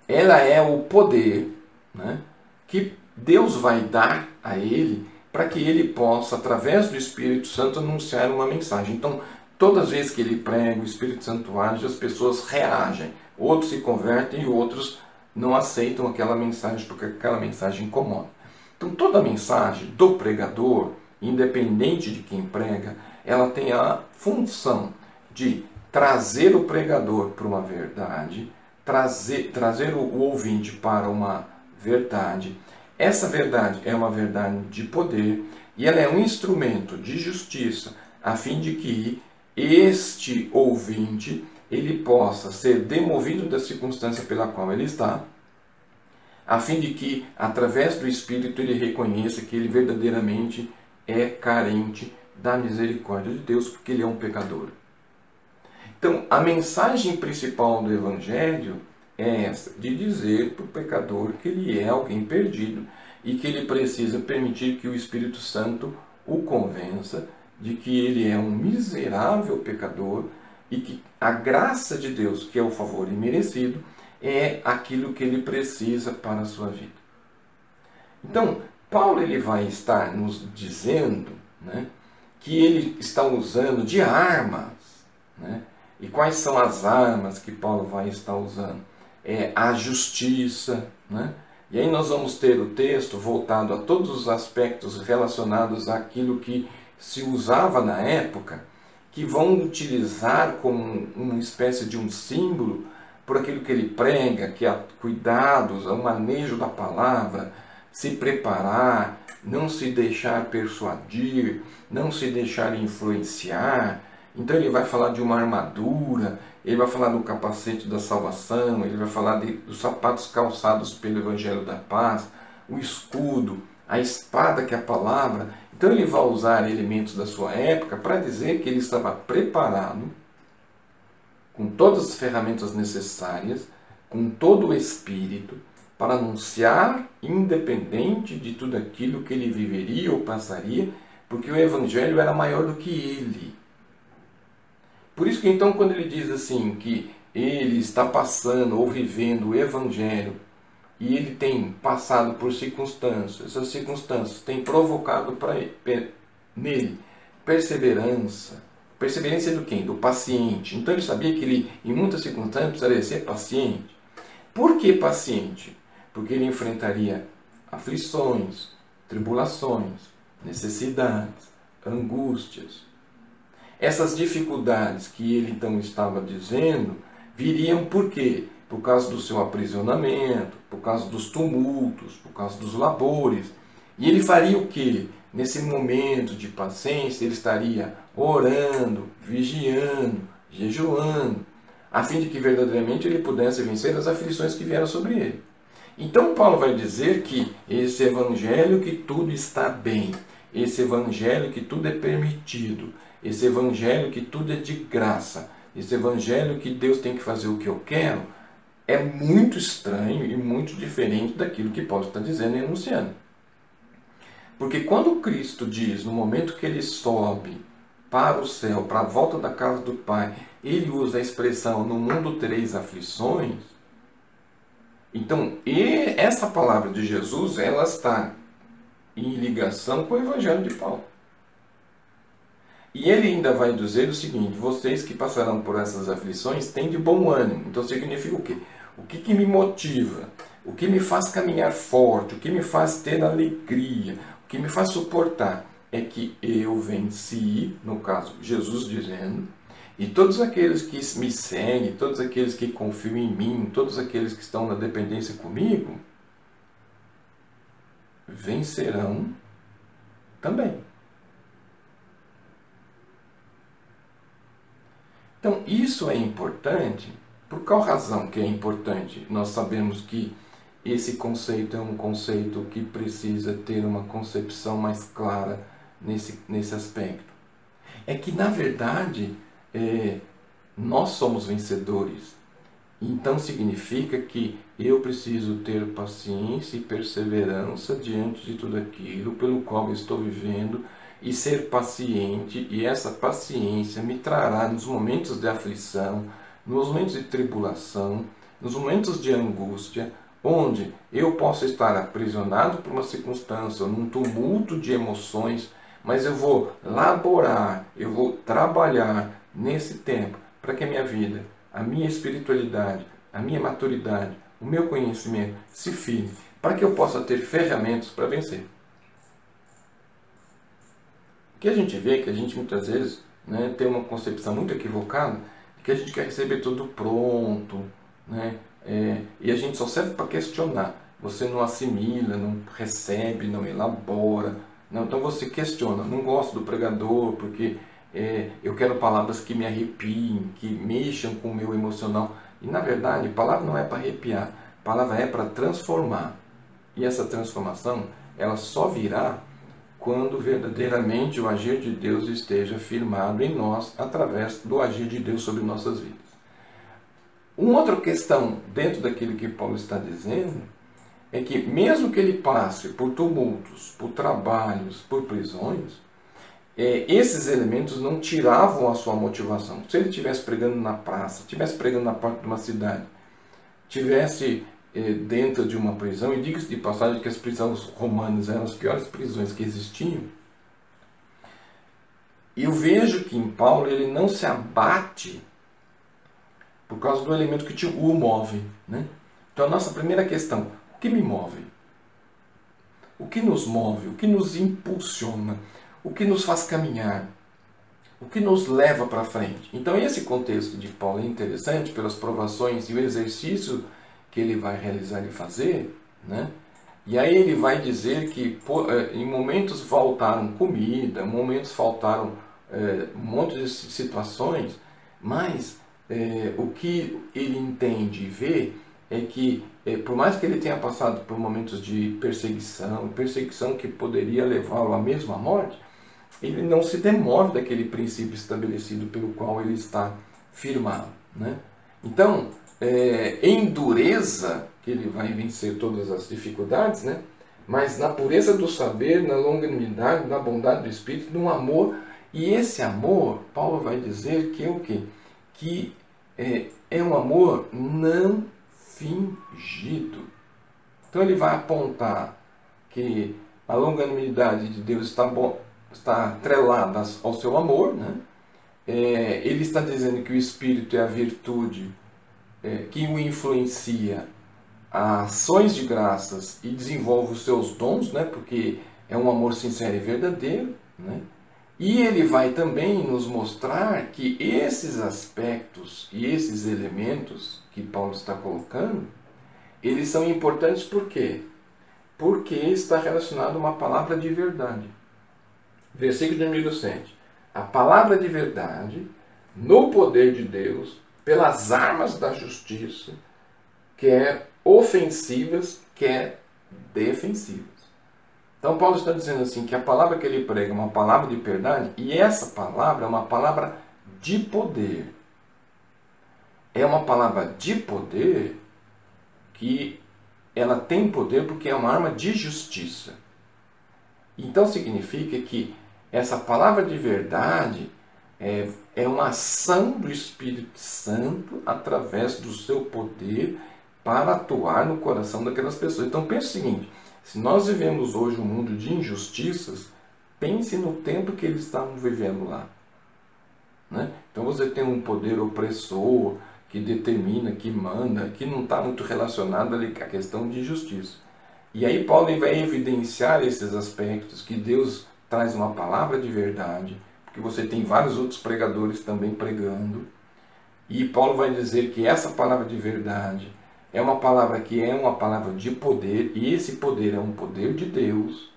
ela é o poder né, que Deus vai dar a ele para que ele possa, através do Espírito Santo, anunciar uma mensagem. Então, todas as vezes que ele prega, o Espírito Santo age, as pessoas reagem. Outros se convertem e outros não aceitam aquela mensagem porque aquela mensagem incomoda. Então, toda mensagem do pregador, independente de quem prega, ela tem a função de trazer o pregador para uma verdade, trazer, trazer o, ouvinte para uma verdade. Essa verdade é uma verdade de poder e ela é um instrumento de justiça a fim de que este ouvinte ele possa ser demovido da circunstância pela qual ele está, a fim de que, através do Espírito, ele reconheça que ele verdadeiramente é carente da misericórdia de Deus, porque ele é um pecador. Então, a mensagem principal do Evangelho é essa, de dizer para o pecador que ele é alguém perdido e que ele precisa permitir que o Espírito Santo o convença de que ele é um miserável pecador e que a graça de Deus, que é o favor imerecido, é aquilo que ele precisa para a sua vida. Então, Paulo ele vai estar nos dizendo né, que ele está usando de armas. Né? E quais são as armas que Paulo vai estar usando? É a justiça. Né? E aí nós vamos ter o texto voltado a todos os aspectos relacionados àquilo que se usava na época, que vão utilizar como uma espécie de um símbolo por aquilo que ele prega, que é cuidados, o manejo da palavra, se preparar, não se deixar persuadir, não se deixar influenciar. Então ele vai falar de uma armadura, ele vai falar do capacete da salvação, ele vai falar de, dos sapatos calçados pelo Evangelho da Paz, o escudo, a espada que é a palavra. Então ele vai usar elementos da sua época para dizer que ele estava preparado, com todas as ferramentas necessárias, com todo o espírito, para anunciar, independente de tudo aquilo que ele viveria ou passaria, porque o Evangelho era maior do que ele. Por isso que então quando ele diz assim que ele está passando ou vivendo o Evangelho e ele tem passado por circunstâncias, essas circunstâncias têm provocado para nele perseverança. Perseverança do quem? Do paciente. Então ele sabia que ele, em muitas circunstâncias, precisaria ser paciente. Por que paciente? Porque ele enfrentaria aflições, tribulações, necessidades, angústias. Essas dificuldades que ele então estava dizendo viriam por quê? Por causa do seu aprisionamento, por causa dos tumultos, por causa dos labores. E ele faria o quê? Nesse momento de paciência, ele estaria orando, vigiando, jejuando, a fim de que verdadeiramente ele pudesse vencer as aflições que vieram sobre ele. Então Paulo vai dizer que esse evangelho que tudo está bem, esse evangelho que tudo é permitido, esse evangelho que tudo é de graça, esse evangelho que Deus tem que fazer o que eu quero, é muito estranho e muito diferente daquilo que Paulo está dizendo e anunciando. Porque quando Cristo diz, no momento que ele sobe para o céu, para a volta da casa do Pai, ele usa a expressão no mundo três aflições, então, essa palavra de Jesus, ela está em ligação com o Evangelho de Paulo. E ele ainda vai dizer o seguinte: vocês que passarão por essas aflições têm de bom ânimo. Então significa o quê? O que, que me motiva? O que me faz caminhar forte? O que me faz ter alegria? O que me faz suportar? É que eu venci, no caso, Jesus dizendo, e todos aqueles que me seguem, todos aqueles que confiam em mim, todos aqueles que estão na dependência comigo, vencerão também. Então, isso é importante. Por qual razão que é importante? Nós sabemos que esse conceito é um conceito que precisa ter uma concepção mais clara nesse, nesse aspecto. É que, na verdade, é, nós somos vencedores. Então significa que eu preciso ter paciência e perseverança diante de tudo aquilo pelo qual estou vivendo e ser paciente, e essa paciência me trará nos momentos de aflição, nos momentos de tribulação, nos momentos de angústia, onde eu posso estar aprisionado por uma circunstância, num tumulto de emoções, mas eu vou laborar, eu vou trabalhar nesse tempo para que a minha vida, a minha espiritualidade, a minha maturidade, o meu conhecimento se firme, para que eu possa ter ferramentas para vencer. O que a gente vê que a gente muitas vezes né, tem uma concepção muito equivocada que a gente quer receber tudo pronto, né? É, e a gente só serve para questionar. Você não assimila, não recebe, não elabora. Não, então você questiona. Não gosto do pregador porque é, eu quero palavras que me arrepiem, que mexam com o meu emocional. E na verdade, palavra não é para arrepiar, palavra é para transformar. E essa transformação, ela só virá quando verdadeiramente o agir de Deus esteja firmado em nós através do agir de Deus sobre nossas vidas. Uma outra questão dentro daquilo que Paulo está dizendo é que, mesmo que ele passe por tumultos, por trabalhos, por prisões, é, esses elementos não tiravam a sua motivação. Se ele estivesse pregando na praça, estivesse pregando na porta de uma cidade, tivesse é, dentro de uma prisão, e diga-se de passagem que as prisões romanas eram as piores prisões que existiam, eu vejo que em Paulo ele não se abate por causa do elemento que o move. Né? Então, a nossa primeira questão: o que me move? O que nos move? O que nos impulsiona? O que nos faz caminhar? O que nos leva para frente? Então, esse contexto de Paulo é interessante pelas provações e o exercício que ele vai realizar e fazer. Né? E aí ele vai dizer que eh, em momentos faltaram comida, momentos faltaram é, um monte de situações, mas é, o que ele entende e vê é que, é, por mais que ele tenha passado por momentos de perseguição, perseguição que poderia levá-lo à mesma morte, ele não se demove daquele princípio estabelecido pelo qual ele está firmado. Né? Então, é, em dureza, que ele vai vencer todas as dificuldades, né? mas na pureza do saber, na longanimidade, na bondade do espírito, no amor. E esse amor, Paulo vai dizer que é o quê? Que é, é um amor não fingido. Então ele vai apontar que a longanimidade de Deus está, bom, está atrelada ao seu amor. Né? É, ele está dizendo que o Espírito é a virtude é, que o influencia a ações de graças e desenvolve os seus dons, né? porque é um amor sincero e verdadeiro. Né? E ele vai também nos mostrar que esses aspectos e esses elementos que Paulo está colocando, eles são importantes por quê? Porque está relacionado a uma palavra de verdade. Versículo de número 7. A palavra de verdade, no poder de Deus, pelas armas da justiça, quer ofensivas, quer defensivas. Então Paulo está dizendo assim que a palavra que ele prega é uma palavra de verdade e essa palavra é uma palavra de poder. É uma palavra de poder que ela tem poder porque é uma arma de justiça. Então significa que essa palavra de verdade é, é uma ação do Espírito Santo através do seu poder para atuar no coração daquelas pessoas. Então pense o seguinte: se nós vivemos hoje um mundo de injustiças, pense no tempo que eles estavam vivendo lá. Né? Então você tem um poder opressor que determina, que manda, que não está muito relacionado ali com a questão de justiça. E aí Paulo vai evidenciar esses aspectos, que Deus traz uma palavra de verdade, porque você tem vários outros pregadores também pregando. E Paulo vai dizer que essa palavra de verdade é uma palavra que é uma palavra de poder, e esse poder é um poder de Deus.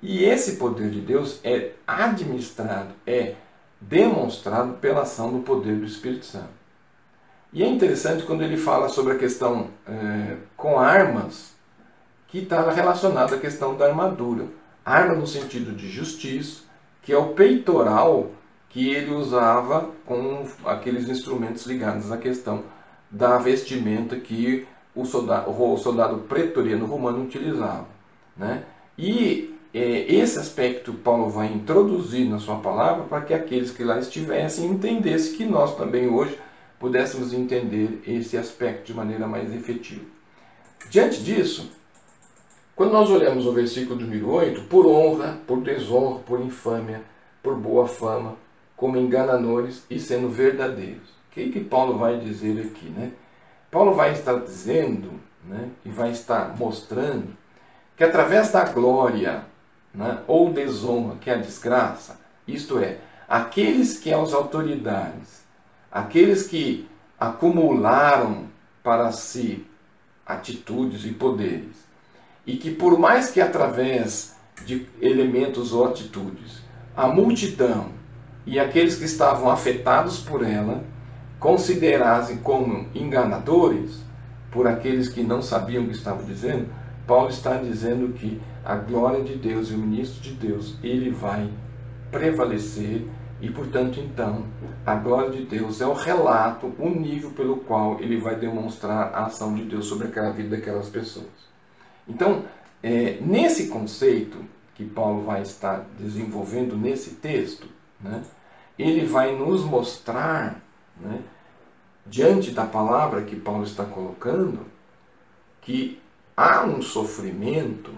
E esse poder de Deus é administrado, é demonstrado pela ação do poder do Espírito Santo. E é interessante quando ele fala sobre a questão é, com armas, que está relacionado à questão da armadura. Arma no sentido de justiça, que é o peitoral que ele usava com aqueles instrumentos ligados à questão da vestimenta que o soldado, o soldado pretoriano romano utilizava. Né? E é, esse aspecto Paulo vai introduzir na sua palavra para que aqueles que lá estivessem entendessem que nós também hoje pudéssemos entender esse aspecto de maneira mais efetiva. Diante disso, quando nós olhamos o versículo número 8, por honra, por desonra, por infâmia, por boa fama, como enganadores e sendo verdadeiros. O que, que Paulo vai dizer aqui? Né? Paulo vai estar dizendo né, e vai estar mostrando que através da glória né, ou desonra, que é a desgraça, isto é, aqueles que as autoridades, aqueles que acumularam para si atitudes e poderes, e que por mais que através de elementos ou atitudes, a multidão e aqueles que estavam afetados por ela considerassem como enganadores por aqueles que não sabiam o que estavam dizendo, Paulo está dizendo que a glória de Deus e o ministro de Deus, ele vai prevalecer e, portanto, então, a glória de Deus é o relato, o nível pelo qual ele vai demonstrar a ação de Deus sobre aquela vida daquelas pessoas. Então, é, nesse conceito que Paulo vai estar desenvolvendo nesse texto, né, ele vai nos mostrar, né, diante da palavra que Paulo está colocando, que há um sofrimento,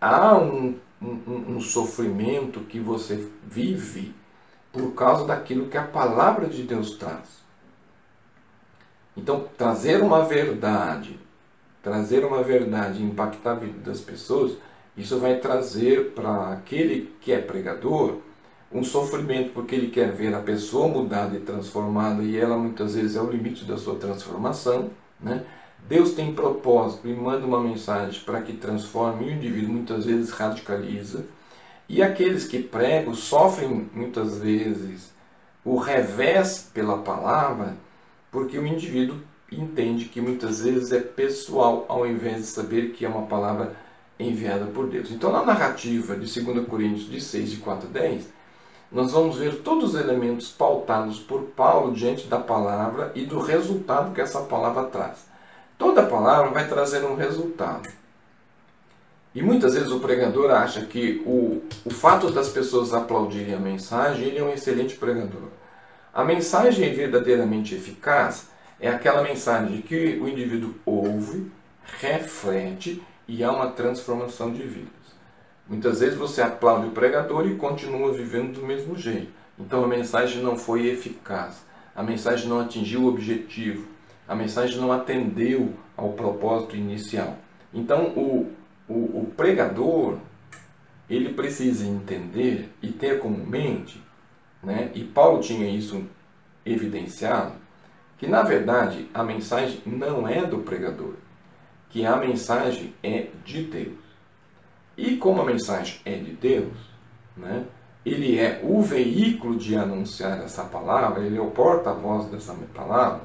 há um, um, um sofrimento que você vive por causa daquilo que a palavra de Deus traz. Então, trazer uma verdade trazer uma verdade e impactar a vida das pessoas, isso vai trazer para aquele que é pregador um sofrimento, porque ele quer ver a pessoa mudada e transformada, e ela muitas vezes é o limite da sua transformação. Né? Deus tem propósito e manda uma mensagem para que transforme, e o indivíduo muitas vezes radicaliza. E aqueles que pregam sofrem muitas vezes o revés pela palavra, porque o indivíduo entende que muitas vezes é pessoal, ao invés de saber que é uma palavra enviada por Deus. Então, na narrativa de 2 Coríntios de 6, de 4 a 10, nós vamos ver todos os elementos pautados por Paulo diante da palavra e do resultado que essa palavra traz. Toda palavra vai trazer um resultado. E muitas vezes o pregador acha que o, o fato das pessoas aplaudirem a mensagem, ele é um excelente pregador. A mensagem é verdadeiramente eficaz é aquela mensagem que o indivíduo ouve, reflete e há uma transformação de vidas. Muitas vezes você aplaude o pregador e continua vivendo do mesmo jeito. Então a mensagem não foi eficaz, a mensagem não atingiu o objetivo, a mensagem não atendeu ao propósito inicial. Então o, o, o pregador ele precisa entender e ter como mente, né? e Paulo tinha isso evidenciado, que na verdade a mensagem não é do pregador, que a mensagem é de Deus. E como a mensagem é de Deus, né, ele é o veículo de anunciar essa palavra, ele é o porta-voz dessa palavra,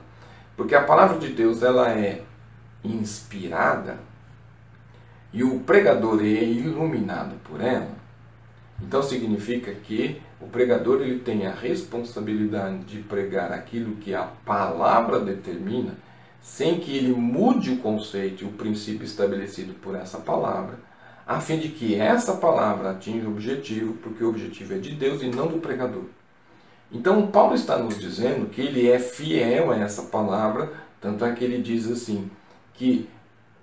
porque a palavra de Deus ela é inspirada e o pregador é iluminado por ela. Então significa que o pregador ele tem a responsabilidade de pregar aquilo que a palavra determina, sem que ele mude o conceito e o princípio estabelecido por essa palavra, a fim de que essa palavra atinja o objetivo, porque o objetivo é de Deus e não do pregador. Então, Paulo está nos dizendo que ele é fiel a essa palavra, tanto é que ele diz assim: que,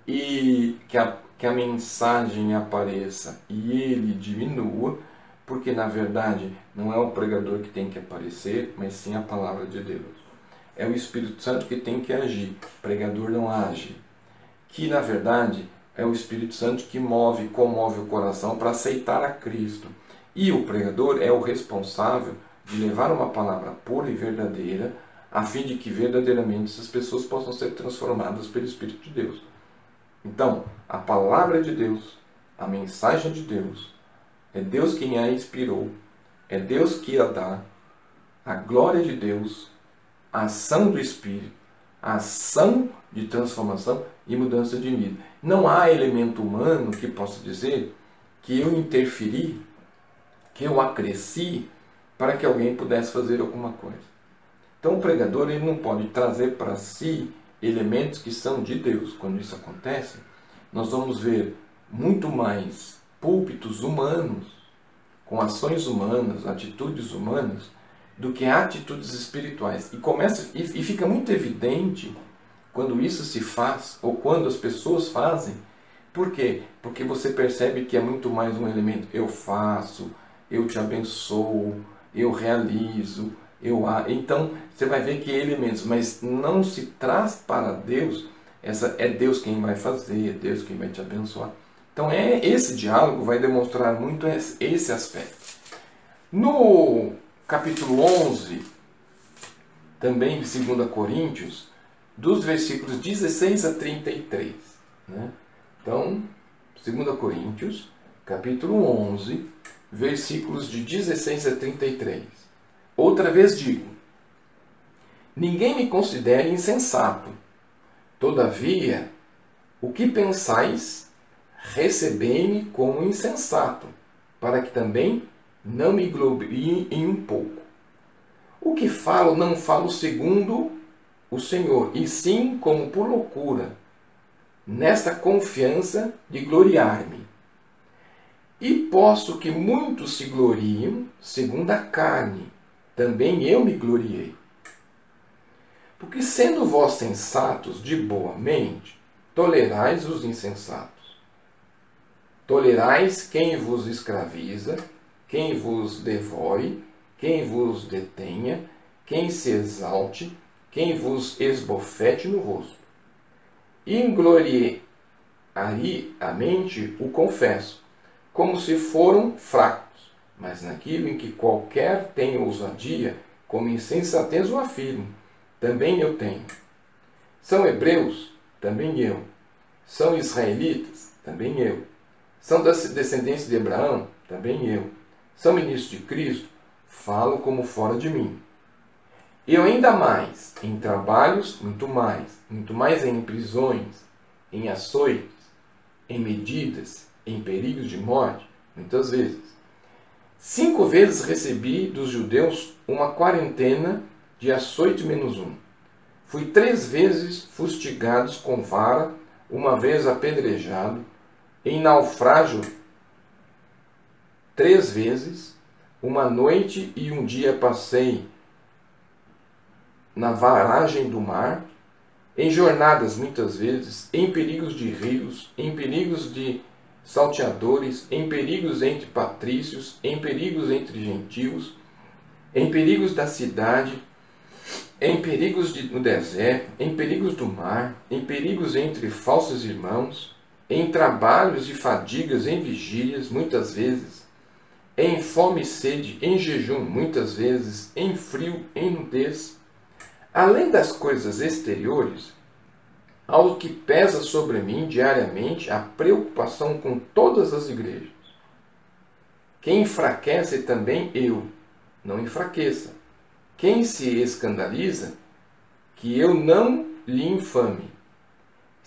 e, que, a, que a mensagem apareça e ele diminua, porque na verdade não é o pregador que tem que aparecer, mas sim a palavra de Deus. É o Espírito Santo que tem que agir, o pregador não age. Que na verdade é o Espírito Santo que move, comove o coração para aceitar a Cristo. E o pregador é o responsável de levar uma palavra pura e verdadeira, a fim de que verdadeiramente essas pessoas possam ser transformadas pelo Espírito de Deus. Então, a palavra de Deus, a mensagem de Deus, é Deus quem a inspirou. É Deus que a dá. A glória de Deus, a ação do Espírito, a ação de transformação e mudança de vida. Não há elemento humano que possa dizer que eu interferi, que eu acresci para que alguém pudesse fazer alguma coisa. Então o pregador ele não pode trazer para si elementos que são de Deus. Quando isso acontece, nós vamos ver muito mais púlpitos humanos, com ações humanas, atitudes humanas, do que atitudes espirituais. E começa e, e fica muito evidente quando isso se faz ou quando as pessoas fazem. Por quê? Porque você percebe que é muito mais um elemento eu faço, eu te abençoo, eu realizo, eu então você vai ver que elementos, mas não se traz para Deus, essa é Deus quem vai fazer, é Deus quem vai te abençoar. Então é esse diálogo vai demonstrar muito esse aspecto. No capítulo 11, também de 2 Coríntios, dos versículos 16 a 33. Né? Então, 2 Coríntios, capítulo 11, versículos de 16 a 33. Outra vez digo: Ninguém me considere insensato. Todavia, o que pensais, recebei-me como insensato, para que também não me glorie em um pouco. O que falo, não falo segundo o Senhor, e sim como por loucura, nesta confiança de gloriar-me. E posso que muitos se gloriam segundo a carne, também eu me gloriei. Porque sendo vós sensatos de boa mente, tolerais os insensatos. Tolerais quem vos escraviza, quem vos devore, quem vos detenha, quem se exalte, quem vos esbofete no rosto. Ingloriei a mente o confesso, como se foram fracos, mas naquilo em que qualquer tem ousadia, como insensatez o afirmo, também eu tenho. São hebreus? Também eu. São israelitas? Também eu. São da descendência de Abraão? Também eu. São ministros de Cristo? Falo como fora de mim. Eu ainda mais, em trabalhos, muito mais, muito mais em prisões, em açoites, em medidas, em perigos de morte, muitas vezes. Cinco vezes recebi dos judeus uma quarentena de açoite menos um. Fui três vezes fustigados com vara, uma vez apedrejado, em naufrágio três vezes, uma noite e um dia passei na varagem do mar, em jornadas muitas vezes, em perigos de rios, em perigos de salteadores, em perigos entre patrícios, em perigos entre gentios, em perigos da cidade, em perigos de, no deserto, em perigos do mar, em perigos entre falsos irmãos, em trabalhos e fadigas, em vigílias, muitas vezes, em fome e sede, em jejum, muitas vezes, em frio, em nudez, Além das coisas exteriores, algo que pesa sobre mim diariamente a preocupação com todas as igrejas. Quem enfraquece também eu, não enfraqueça. Quem se escandaliza, que eu não lhe infame.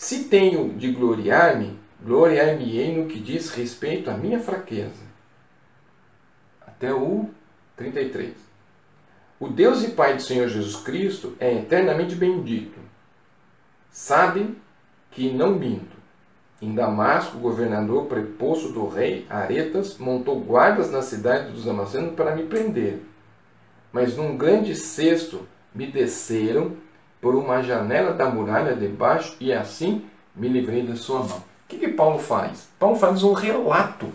Se tenho de gloriar-me, gloriar-me-ei no que diz respeito à minha fraqueza. Até o 33. O Deus e Pai do Senhor Jesus Cristo é eternamente bendito. Sabe que não minto. Em Damasco, o governador preposto do rei Aretas montou guardas na cidade dos Damascenos para me prender. Mas num grande cesto me desceram por uma janela da muralha debaixo e assim me livrei da sua mão. O que, que Paulo faz? Paulo faz um relato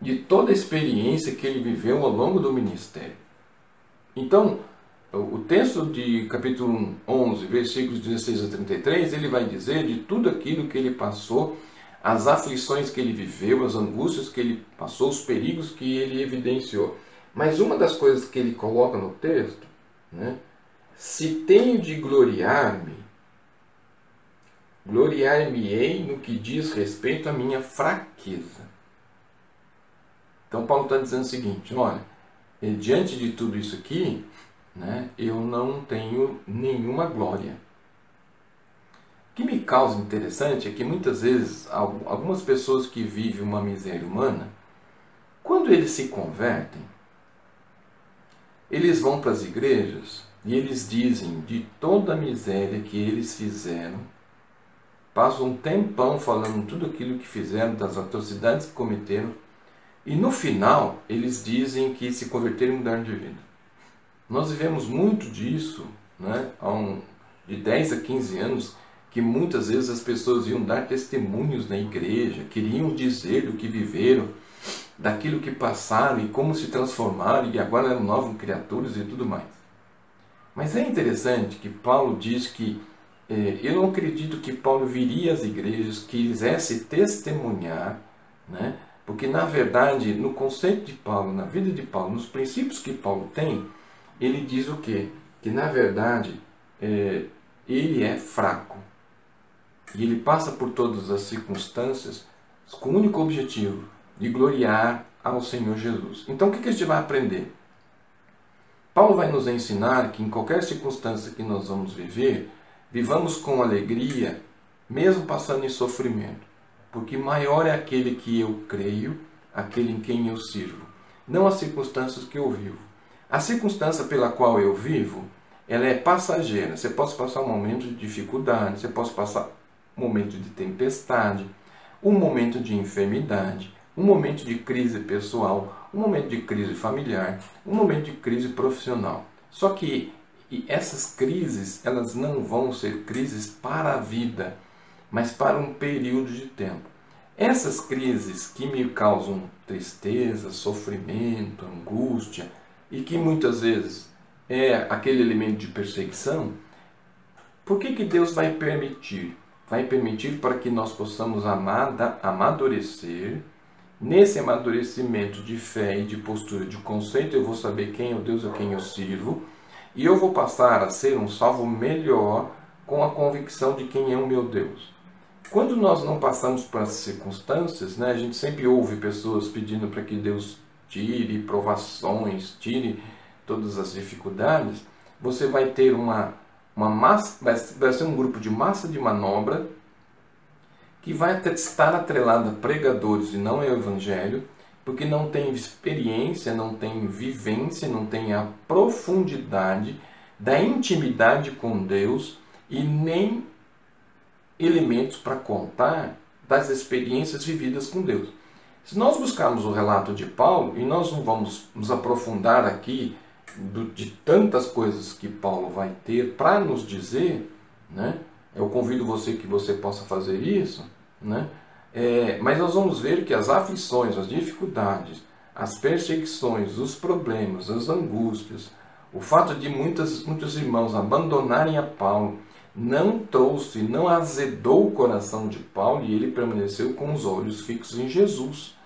de toda a experiência que ele viveu ao longo do ministério. Então, o texto de capítulo 11, versículos 16 a 33, ele vai dizer de tudo aquilo que ele passou, as aflições que ele viveu, as angústias que ele passou, os perigos que ele evidenciou. Mas uma das coisas que ele coloca no texto, né, se tenho de gloriar-me, gloriar-me-ei no que diz respeito à minha fraqueza. Então Paulo está dizendo o seguinte, olha, e diante de tudo isso aqui, né, eu não tenho nenhuma glória. O que me causa interessante é que muitas vezes algumas pessoas que vivem uma miséria humana, quando eles se convertem, eles vão para as igrejas e eles dizem de toda a miséria que eles fizeram, passam um tempão falando tudo aquilo que fizeram, das atrocidades que cometeram, e no final eles dizem que se converteram e mudaram de vida. Nós vivemos muito disso, né? há um, de 10 a 15 anos, que muitas vezes as pessoas iam dar testemunhos na igreja, queriam dizer do que viveram, daquilo que passaram e como se transformaram e agora eram novas criaturas e tudo mais. Mas é interessante que Paulo diz que eh, eu não acredito que Paulo viria às igrejas, quisesse testemunhar, né? porque na verdade, no conceito de Paulo, na vida de Paulo, nos princípios que Paulo tem, ele diz o quê? Que na verdade eh, ele é fraco e ele passa por todas as circunstâncias com o único objetivo de gloriar ao Senhor Jesus. Então o que a gente vai aprender? Paulo vai nos ensinar que em qualquer circunstância que nós vamos viver, vivamos com alegria, mesmo passando em sofrimento, porque maior é aquele que eu creio, aquele em quem eu sirvo, não as circunstâncias que eu vivo. A circunstância pela qual eu vivo, ela é passageira. Você pode passar um momento de dificuldade, você pode passar um momento de tempestade, um momento de enfermidade, um momento de crise pessoal, um momento de crise familiar, um momento de crise profissional. Só que essas crises, elas não vão ser crises para a vida, mas para um período de tempo. Essas crises que me causam tristeza, sofrimento, angústia e que muitas vezes é aquele elemento de perseguição, por que, que Deus vai permitir? Vai permitir para que nós possamos amada, amadurecer Nesse amadurecimento de fé e de postura de conceito, eu vou saber quem é o Deus a quem eu sirvo, e eu vou passar a ser um salvo melhor com a convicção de quem é o meu Deus. Quando nós não passamos por essas circunstâncias, né, a gente sempre ouve pessoas pedindo para que Deus tire provações, tire todas as dificuldades, você vai ter uma, uma massa, vai ser um grupo de massa de manobra que vai estar atrelada a pregadores e não ao evangelho, porque não tem experiência, não tem vivência, não tem a profundidade da intimidade com Deus e nem elementos para contar das experiências vividas com Deus. Se nós buscarmos o relato de Paulo, e nós não vamos nos aprofundar aqui de tantas coisas que Paulo vai ter para nos dizer, né? Eu convido você que você possa fazer isso, né? É, mas nós vamos ver que as aflições, as dificuldades, as perseguições, os problemas, as angústias, o fato de muitas, muitos irmãos abandonarem a Paulo, não trouxe, não azedou o coração de Paulo e ele permaneceu com os olhos fixos em Jesus.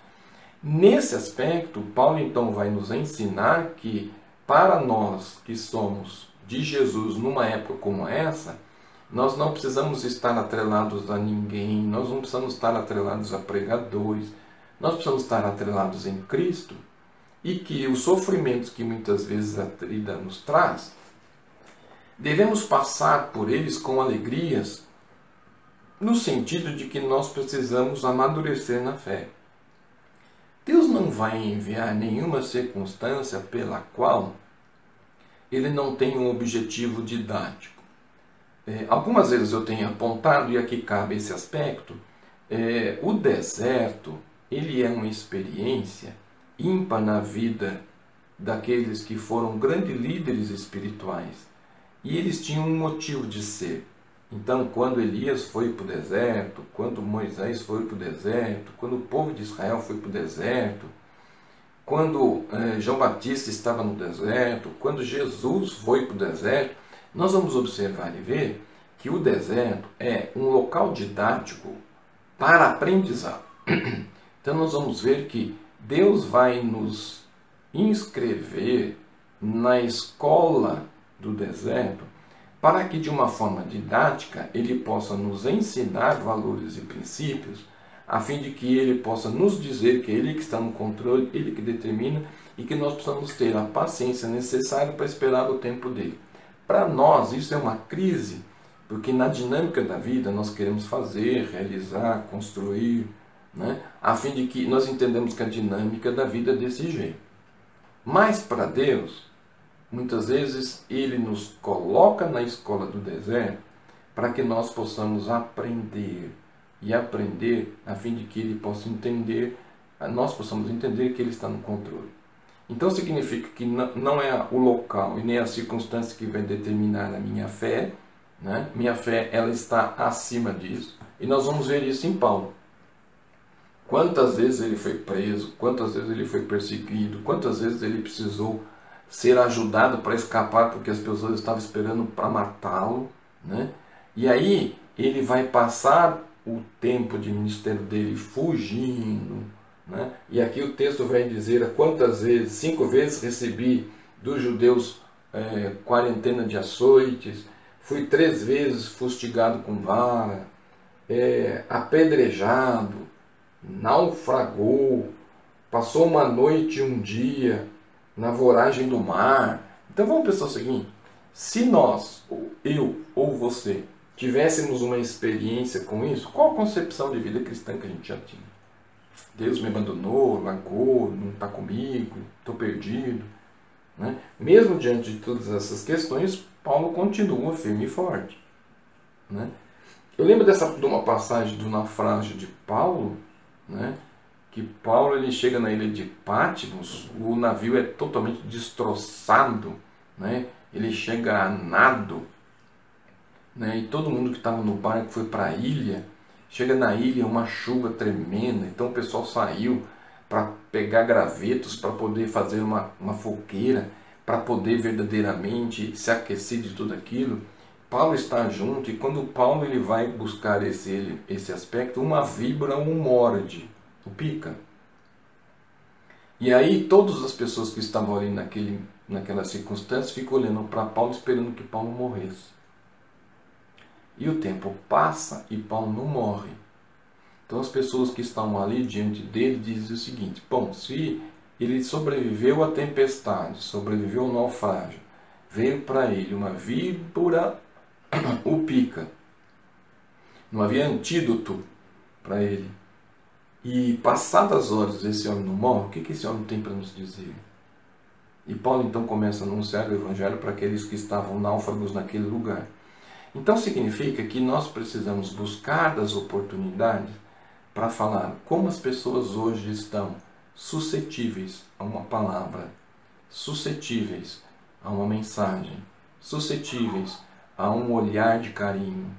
Nesse aspecto, Paulo então vai nos ensinar que para nós que somos de Jesus numa época como essa, nós não precisamos estar atrelados a ninguém, nós não precisamos estar atrelados a pregadores, nós precisamos estar atrelados em Cristo e que os sofrimentos que muitas vezes a vida nos traz, devemos passar por eles com alegrias, no sentido de que nós precisamos amadurecer na fé. Deus não vai enviar nenhuma circunstância pela qual ele não tem um objetivo didático. É, algumas vezes eu tenho apontado, e aqui cabe esse aspecto, é, o deserto ele é uma experiência ímpar na vida daqueles que foram grandes líderes espirituais. E eles tinham um motivo de ser. Então, quando Elias foi para o deserto, quando Moisés foi para o deserto, quando o povo de Israel foi para o deserto, quando eh, João Batista estava no deserto, quando Jesus foi para o deserto, nós vamos observar e ver que o deserto é um local didático para aprendizado. Então nós vamos ver que Deus vai nos inscrever na escola do deserto para que de uma forma didática ele possa nos ensinar valores e princípios, a fim de que ele possa nos dizer que ele que está no controle, ele que determina e que nós possamos ter a paciência necessária para esperar o tempo dele. Para nós, isso é uma crise, Porque na dinâmica da vida nós queremos fazer, realizar, construir, né? a fim de que nós entendemos que a dinâmica da vida é desse jeito. Mas para Deus, muitas vezes Ele nos coloca na escola do deserto para que nós possamos aprender e aprender a fim de que Ele possa entender, nós possamos entender que Ele está no controle. Então significa que não é o local e nem a circunstância que vai determinar a minha fé, né? Minha fé ela está acima disso. E nós vamos ver isso em Paulo. Quantas vezes ele foi preso, quantas vezes ele foi perseguido, quantas vezes ele precisou ser ajudado para escapar porque as pessoas estavam esperando para matá-lo, né? E aí ele vai passar o tempo de ministério dele fugindo, né? E aqui o texto vai dizer quantas vezes, cinco vezes recebi dos judeus é, quarentena de açoites, fui três vezes fustigado com vara, é, apedrejado, naufragou, passou uma noite e um dia na voragem do mar. Então vamos pensar o seguinte: se nós, eu ou você, tivéssemos uma experiência com isso, qual a concepção de vida cristã que a gente já tinha? Deus me abandonou, largou, não está comigo, estou perdido. Né? Mesmo diante de todas essas questões, Paulo continua firme e forte. Né? Eu lembro dessa, de uma passagem do naufrágio de Paulo, né? que Paulo ele chega na ilha de Patmos, o navio é totalmente destroçado, né? ele chega a nado, né? e todo mundo que estava no barco foi para a ilha, chega na ilha uma chuva tremenda, então o pessoal saiu para pegar gravetos para poder fazer uma, uma fogueira, para poder verdadeiramente se aquecer de tudo aquilo. Paulo está junto e quando Paulo ele vai buscar esse, esse aspecto, uma vibra um morde, o pica. E aí todas as pessoas que estavam ali naquele, naquela circunstância ficam olhando para Paulo esperando que Paulo morresse. E o tempo passa e Paulo não morre. Então as pessoas que estão ali diante dele dizem o seguinte: bom, se ele sobreviveu à tempestade, sobreviveu ao naufrágio, veio para ele uma víbora o pica. Não havia antídoto para ele. E passadas horas esse homem não morre, o que, que esse homem tem para nos dizer? E Paulo então começa a anunciar o evangelho para aqueles que estavam náufragos naquele lugar. Então significa que nós precisamos buscar das oportunidades para falar como as pessoas hoje estão suscetíveis a uma palavra, suscetíveis a uma mensagem, suscetíveis a um olhar de carinho.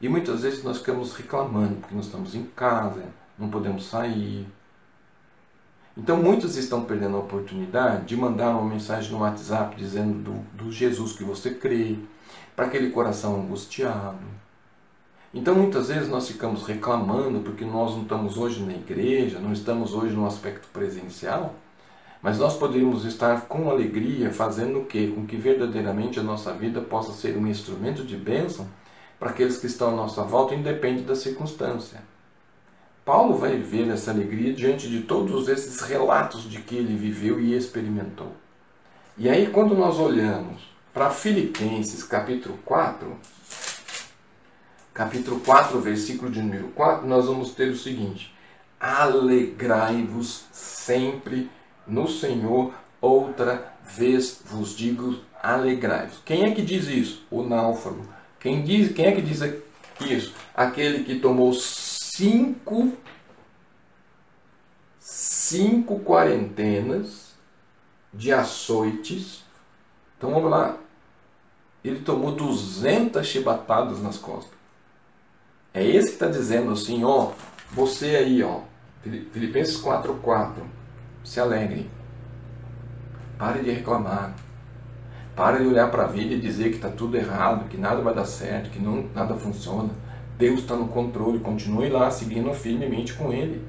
E muitas vezes nós ficamos reclamando porque nós estamos em casa, não podemos sair. Então muitos estão perdendo a oportunidade de mandar uma mensagem no WhatsApp dizendo do, do Jesus que você crê, para aquele coração angustiado. Então muitas vezes nós ficamos reclamando porque nós não estamos hoje na igreja, não estamos hoje no aspecto presencial, mas nós poderíamos estar com alegria fazendo o quê? Com que verdadeiramente a nossa vida possa ser um instrumento de bênção para aqueles que estão à nossa volta, independe da circunstância. Paulo vai ver essa alegria diante de todos esses relatos de que ele viveu e experimentou. E aí, quando nós olhamos para Filipenses capítulo 4, capítulo 4, versículo de número 4, nós vamos ter o seguinte: Alegrai-vos sempre no Senhor, outra vez vos digo, alegrai-vos. Quem é que diz isso? O náufrago. Quem, diz, quem é que diz isso? Aquele que tomou cinco, cinco quarentenas de açoites. Então vamos lá. Ele tomou 200 chibatadas nas costas. É esse que está dizendo assim, ó, você aí, ó, Filipenses 4,4, se alegre. Pare de reclamar. Pare de olhar para a vida e dizer que está tudo errado, que nada vai dar certo, que não, nada funciona. Deus está no controle, continue lá seguindo firmemente com Ele.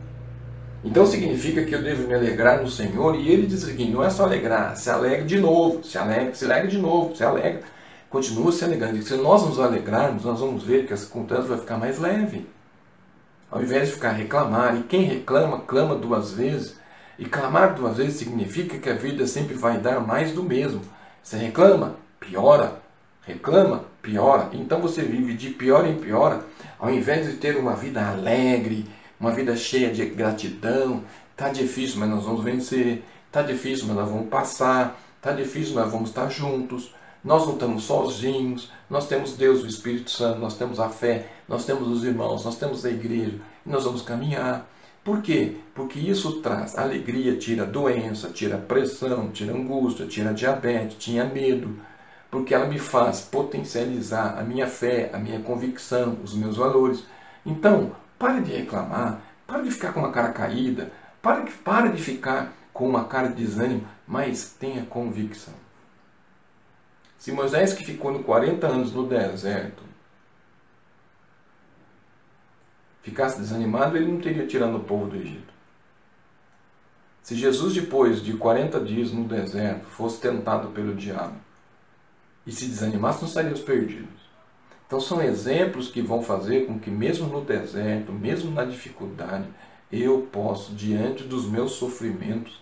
Então significa que eu devo me alegrar no Senhor e Ele diz aqui, não é só alegrar, se alegre de novo, se alegre, se alegre de novo, se alegra continua se alegrando. Se nós nos alegrarmos, nós vamos ver que a circunstância vai ficar mais leve. Ao invés de ficar reclamar, e quem reclama, clama duas vezes. E clamar duas vezes significa que a vida sempre vai dar mais do mesmo. Você reclama, piora. reclama, piora. Então você vive de pior em pior, ao invés de ter uma vida alegre, uma vida cheia de gratidão. Tá difícil, mas nós vamos vencer. Tá difícil, mas nós vamos passar. Tá difícil, mas vamos estar juntos. Nós não estamos sozinhos. Nós temos Deus, o Espírito Santo, nós temos a fé, nós temos os irmãos, nós temos a igreja. E nós vamos caminhar. Por quê? Porque isso traz alegria, tira doença, tira pressão, tira angústia, tira diabetes, tinha medo, porque ela me faz potencializar a minha fé, a minha convicção, os meus valores. Então, pare de reclamar, pare de ficar com uma cara caída, pare, pare de ficar com uma cara de desânimo, mas tenha convicção. Se Moisés, que ficou 40 anos no deserto, ficasse desanimado, ele não teria tirado o povo do Egito. Se Jesus, depois de 40 dias no deserto, fosse tentado pelo diabo e se desanimasse, não estaríamos perdidos. Então, são exemplos que vão fazer com que, mesmo no deserto, mesmo na dificuldade, eu posso, diante dos meus sofrimentos,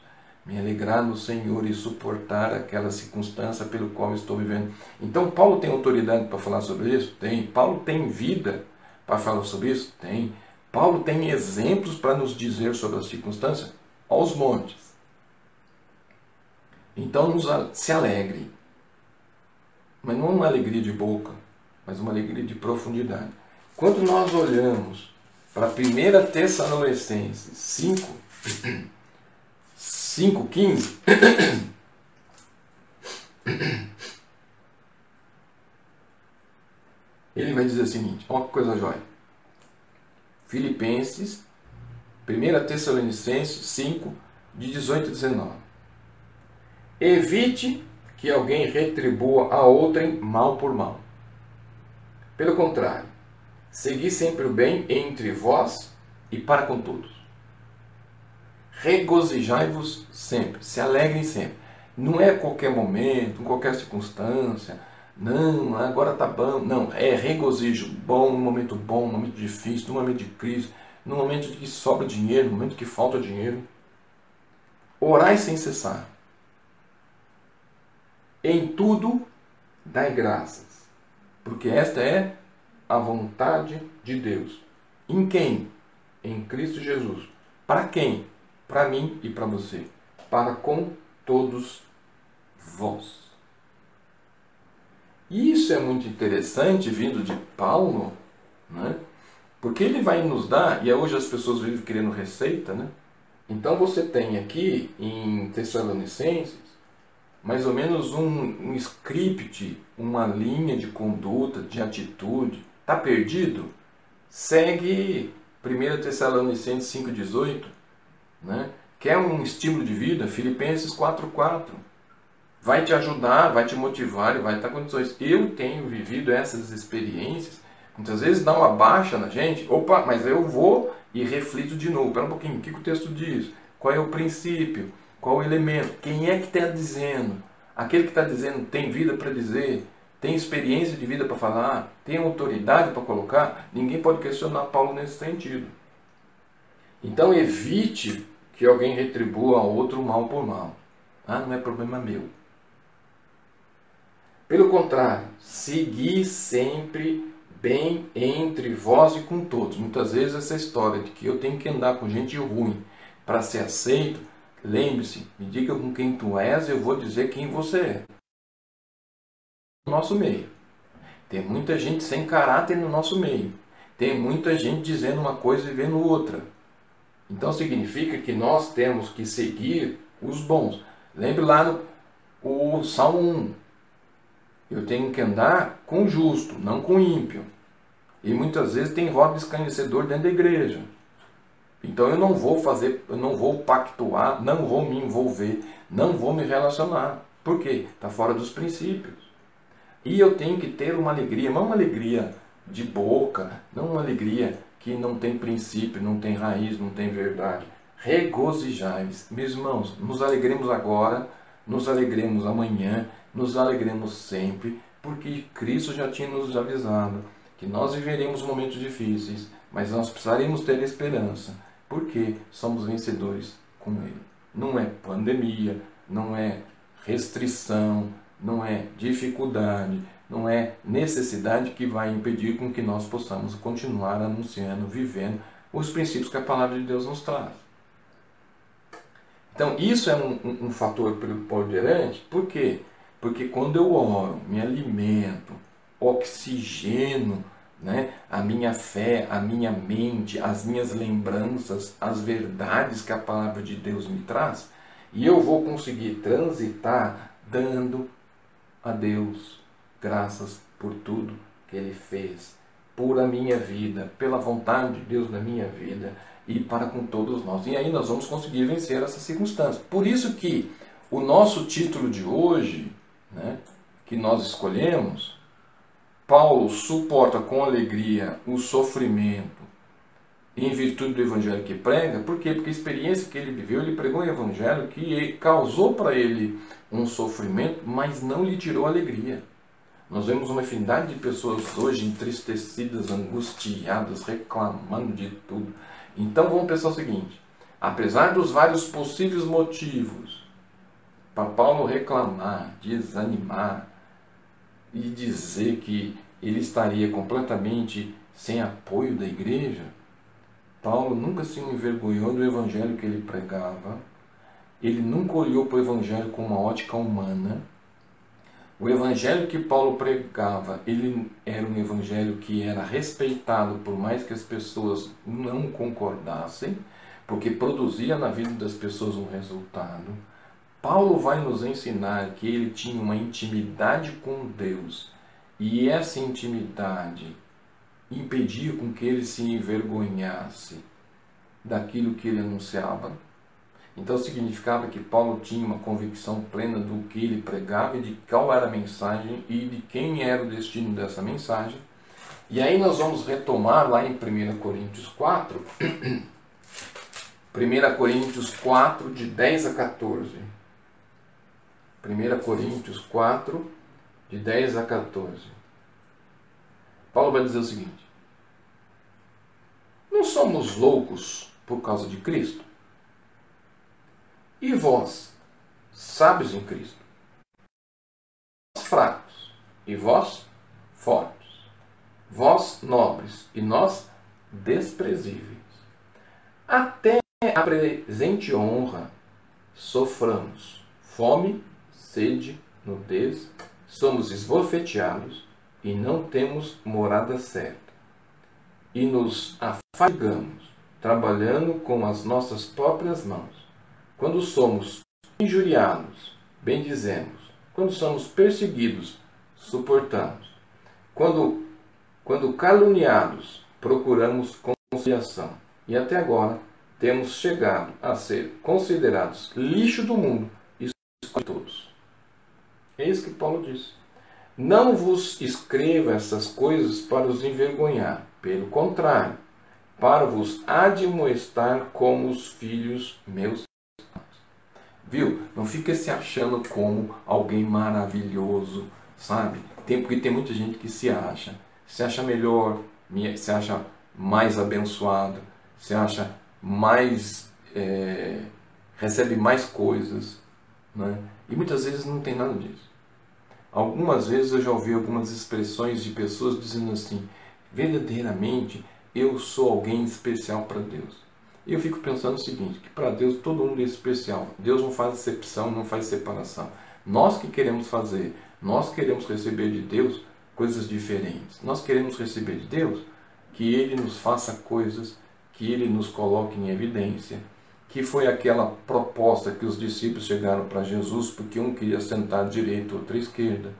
me alegrar no Senhor e suportar aquela circunstância pelo qual estou vivendo. Então, Paulo tem autoridade para falar sobre isso? Tem. Paulo tem vida para falar sobre isso? Tem. Paulo tem exemplos para nos dizer sobre as circunstâncias aos montes. Então nos, se alegre. Mas não uma alegria de boca, mas uma alegria de profundidade. Quando nós olhamos para 1 Tessalonicenses 5, 5, 15, ele vai dizer o seguinte: olha que coisa jóia. Filipenses, 1 Tessalonicenses 5, de 18 a 19. Evite que alguém retribua a outrem mal por mal. Pelo contrário, segui sempre o bem entre vós e para com todos. Regozijai-vos sempre, se alegrem sempre. Não é qualquer momento, em qualquer circunstância, não, agora tá bom. Não, é regozijo bom no momento bom, no momento difícil, no momento de crise, no momento que sobra dinheiro, no momento que falta dinheiro. Orai sem cessar. Em tudo dai graças, porque esta é a vontade de Deus. Em quem? Em Cristo Jesus. Para quem? Para mim e para você. Para com todos vós. E isso é muito interessante vindo de Paulo, né? porque ele vai nos dar, e hoje as pessoas vivem querendo receita, né? Então você tem aqui em Tessalonicenses mais ou menos um, um script, uma linha de conduta, de atitude. Está perdido? Segue 1 Tessalonicenses 5,18, né? Quer um estímulo de vida? Filipenses 4,4 vai te ajudar, vai te motivar e vai estar condições. Eu tenho vivido essas experiências, muitas vezes dá uma baixa na gente, opa, mas eu vou e reflito de novo. Espera um pouquinho, o que, que o texto diz? Qual é o princípio? Qual o elemento? Quem é que está dizendo? Aquele que está dizendo tem vida para dizer, tem experiência de vida para falar, tem autoridade para colocar, ninguém pode questionar Paulo nesse sentido. Então evite que alguém retribua ao outro mal por mal. Ah, não é problema meu. Pelo contrário, segui sempre bem entre vós e com todos. Muitas vezes essa história de que eu tenho que andar com gente ruim para ser aceito, lembre-se, me diga com quem tu és, eu vou dizer quem você é. No nosso meio. Tem muita gente sem caráter no nosso meio. Tem muita gente dizendo uma coisa e vendo outra. Então significa que nós temos que seguir os bons. Lembre lá no o Salmo 1. Eu tenho que andar com justo, não com ímpio. E muitas vezes tem voto escarnecedor dentro da igreja. Então eu não vou fazer, eu não vou pactuar, não vou me envolver, não vou me relacionar. Por quê? Está fora dos princípios. E eu tenho que ter uma alegria, não uma alegria de boca, não uma alegria que não tem princípio, não tem raiz, não tem verdade. Regozijai-vos. Meus irmãos, nos alegremos agora, nos alegremos amanhã, nos alegremos sempre, porque Cristo já tinha nos avisado que nós viveremos momentos difíceis, mas nós precisaremos ter esperança, porque somos vencedores com Ele. Não é pandemia, não é restrição, não é dificuldade, não é necessidade que vai impedir com que nós possamos continuar anunciando, vivendo os princípios que a palavra de Deus nos traz. Então, isso é um, um, um fator preponderante, por quê? Porque quando eu oro, me alimento, oxigeno né, a minha fé, a minha mente, as minhas lembranças, as verdades que a palavra de Deus me traz, e eu vou conseguir transitar dando a Deus graças por tudo que Ele fez, por a minha vida, pela vontade de Deus na minha vida e para com todos nós. E aí nós vamos conseguir vencer essas circunstâncias. Por isso que o nosso título de hoje, né, que nós escolhemos, Paulo suporta com alegria o sofrimento em virtude do evangelho que prega, por quê? Porque a experiência que ele viveu, ele pregou um evangelho que causou para ele um sofrimento, mas não lhe tirou alegria. Nós vemos uma infinidade de pessoas hoje entristecidas, angustiadas, reclamando de tudo. Então vamos pensar o seguinte: apesar dos vários possíveis motivos para Paulo reclamar, desanimar e dizer que ele estaria completamente sem apoio da igreja, Paulo nunca se envergonhou do evangelho que ele pregava, ele nunca olhou para o evangelho com uma ótica humana o evangelho que Paulo pregava, ele era um evangelho que era respeitado por mais que as pessoas não concordassem, porque produzia na vida das pessoas um resultado. Paulo vai nos ensinar que ele tinha uma intimidade com Deus, e essa intimidade impedia com que ele se envergonhasse daquilo que ele anunciava então significava que Paulo tinha uma convicção plena do que ele pregava e de qual era a mensagem e de quem era o destino dessa mensagem. E aí nós vamos retomar lá em 1 Coríntios 4, 1 Coríntios 4, de 10 a 14. 1 Coríntios 4, de 10 a 14. Paulo vai dizer o seguinte: Não somos loucos por causa de Cristo? E vós, sábios em Cristo, vós fracos, e vós fortes, vós nobres, e nós desprezíveis. Até a presente honra soframos fome, sede, nudez, somos esbofeteados e não temos morada certa. E nos afagamos, trabalhando com as nossas próprias mãos quando somos injuriados, bendizemos. Quando somos perseguidos, suportamos. Quando, quando caluniados, procuramos conciliação. E até agora temos chegado a ser considerados lixo do mundo e todos. É isso que Paulo diz. Não vos escreva essas coisas para os envergonhar, pelo contrário, para vos admoestar como os filhos meus Viu? Não fica se achando como alguém maravilhoso, sabe? Tem, porque tem muita gente que se acha. Se acha melhor, se acha mais abençoado, se acha mais. É, recebe mais coisas. Né? E muitas vezes não tem nada disso. Algumas vezes eu já ouvi algumas expressões de pessoas dizendo assim: verdadeiramente eu sou alguém especial para Deus. E eu fico pensando o seguinte, que para Deus todo mundo é especial. Deus não faz exceção, não faz separação. Nós que queremos fazer, nós queremos receber de Deus coisas diferentes. Nós queremos receber de Deus que Ele nos faça coisas, que Ele nos coloque em evidência, que foi aquela proposta que os discípulos chegaram para Jesus, porque um queria sentar à direita, outro à esquerda.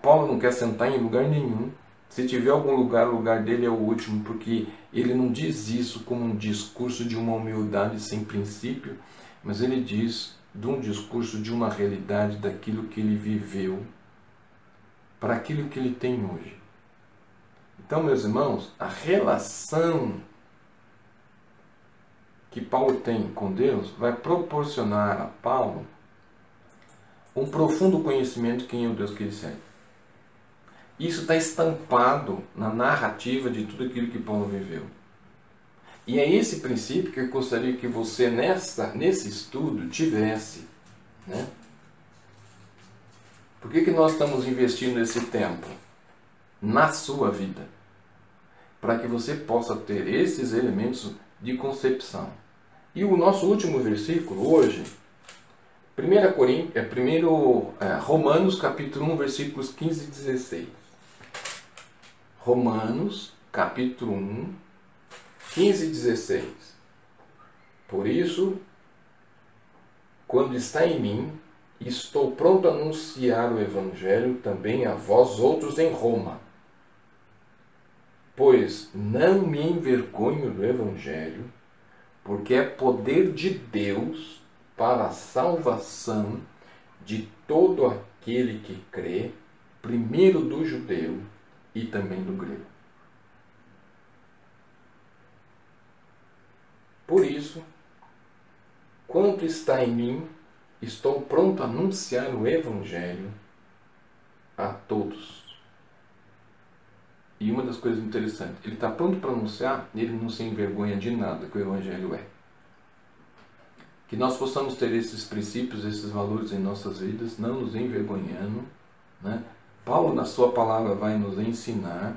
Paulo não quer sentar em lugar nenhum. Se tiver algum lugar, o lugar dele é o último, porque ele não diz isso como um discurso de uma humildade sem princípio, mas ele diz de um discurso de uma realidade daquilo que ele viveu para aquilo que ele tem hoje. Então, meus irmãos, a relação que Paulo tem com Deus vai proporcionar a Paulo um profundo conhecimento de quem é o Deus que ele serve. Isso está estampado na narrativa de tudo aquilo que Paulo viveu. E é esse princípio que eu gostaria que você, nessa, nesse estudo, tivesse. Né? Por que, que nós estamos investindo esse tempo? na sua vida, para que você possa ter esses elementos de concepção. E o nosso último versículo hoje, 1 Coríntios, é, é, Romanos capítulo 1, versículos 15 e 16. Romanos capítulo 1, 15 e 16. Por isso, quando está em mim, estou pronto a anunciar o Evangelho também a vós outros em Roma. Pois não me envergonho do Evangelho, porque é poder de Deus para a salvação de todo aquele que crê, primeiro do judeu e também do grego. Por isso, quanto está em mim, estou pronto a anunciar o Evangelho a todos. E uma das coisas interessantes, ele está pronto para anunciar, ele não se envergonha de nada que o Evangelho é. Que nós possamos ter esses princípios, esses valores em nossas vidas, não nos envergonhando. Né? Paulo, na sua palavra, vai nos ensinar,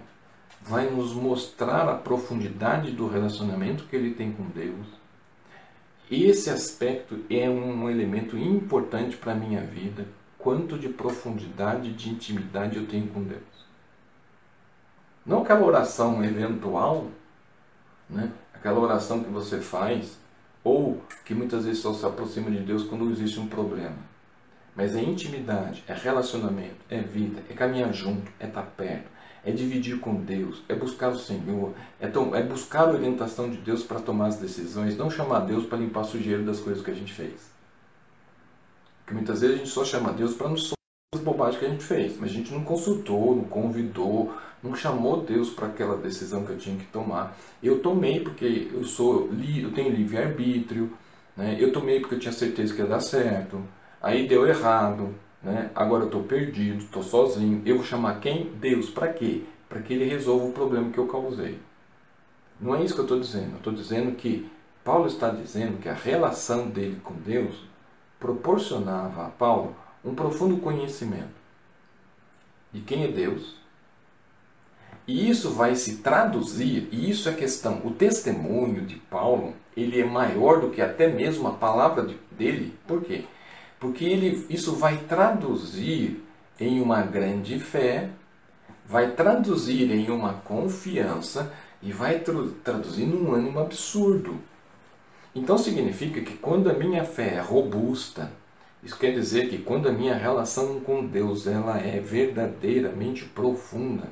vai nos mostrar a profundidade do relacionamento que ele tem com Deus. Esse aspecto é um elemento importante para a minha vida. Quanto de profundidade, de intimidade eu tenho com Deus. Não aquela oração eventual, né? aquela oração que você faz, ou que muitas vezes só se aproxima de Deus quando existe um problema. Mas é intimidade, é relacionamento, é vida, é caminhar junto, é estar perto, é dividir com Deus, é buscar o Senhor, é, é buscar a orientação de Deus para tomar as decisões, não chamar Deus para limpar sujeira das coisas que a gente fez. Porque muitas vezes a gente só chama Deus para nos as bobagens que a gente fez, mas a gente não consultou, não convidou, não chamou Deus para aquela decisão que eu tinha que tomar. Eu tomei porque eu sou eu tenho livre arbítrio, né? Eu tomei porque eu tinha certeza que ia dar certo. Aí deu errado, né? Agora eu estou perdido, estou sozinho. Eu vou chamar quem? Deus. Para quê? Para que ele resolva o problema que eu causei. Não é isso que eu estou dizendo. Eu estou dizendo que Paulo está dizendo que a relação dele com Deus proporcionava a Paulo um profundo conhecimento de quem é Deus. E isso vai se traduzir, e isso é questão, o testemunho de Paulo, ele é maior do que até mesmo a palavra dele. Por quê? Porque ele, isso vai traduzir em uma grande fé, vai traduzir em uma confiança e vai traduzir num ânimo absurdo. Então significa que quando a minha fé é robusta, isso quer dizer que quando a minha relação com Deus ela é verdadeiramente profunda,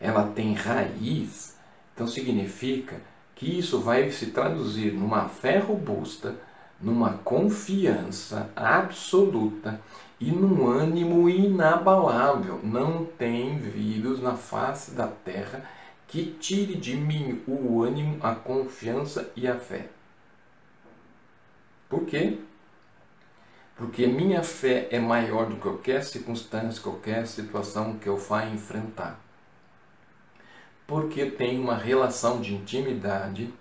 ela tem raiz, então significa que isso vai se traduzir numa fé robusta, numa confiança absoluta e num ânimo inabalável. Não tem vírus na face da terra que tire de mim o ânimo, a confiança e a fé. Por quê? Porque minha fé é maior do que qualquer circunstância, qualquer situação que eu vá enfrentar. Porque tem uma relação de intimidade,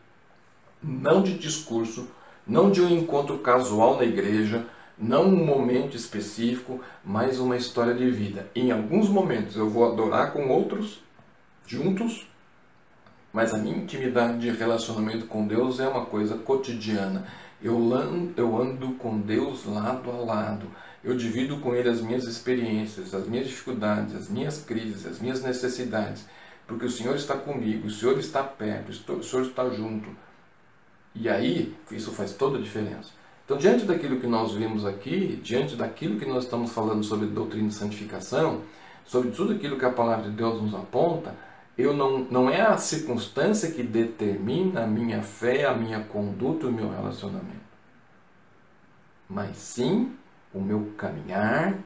não de discurso, não de um encontro casual na igreja, não um momento específico, mas uma história de vida. Em alguns momentos eu vou adorar com outros juntos, mas a minha intimidade de relacionamento com Deus é uma coisa cotidiana. Eu ando, eu ando com Deus lado a lado. Eu divido com Ele as minhas experiências, as minhas dificuldades, as minhas crises, as minhas necessidades. Porque o Senhor está comigo, o Senhor está perto, o Senhor está junto. E aí, isso faz toda a diferença. Então, diante daquilo que nós vimos aqui, diante daquilo que nós estamos falando sobre doutrina de santificação, sobre tudo aquilo que a palavra de Deus nos aponta, eu não, não é a circunstância que determina a minha fé, a minha conduta, o meu relacionamento. Mas sim o meu caminhar,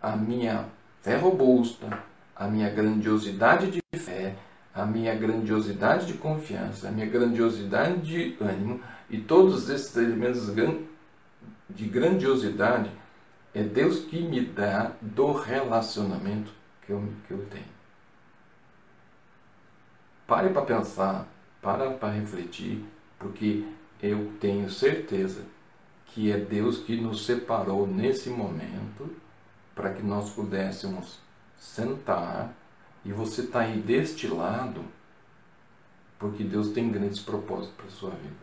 a minha fé robusta, a minha grandiosidade de fé, a minha grandiosidade de confiança, a minha grandiosidade de ânimo e todos esses elementos de grandiosidade é Deus que me dá do relacionamento que eu, que eu tenho. Pare para pensar, para para refletir, porque eu tenho certeza que é Deus que nos separou nesse momento para que nós pudéssemos sentar, E você está aí deste lado porque Deus tem grandes propósitos para a sua vida.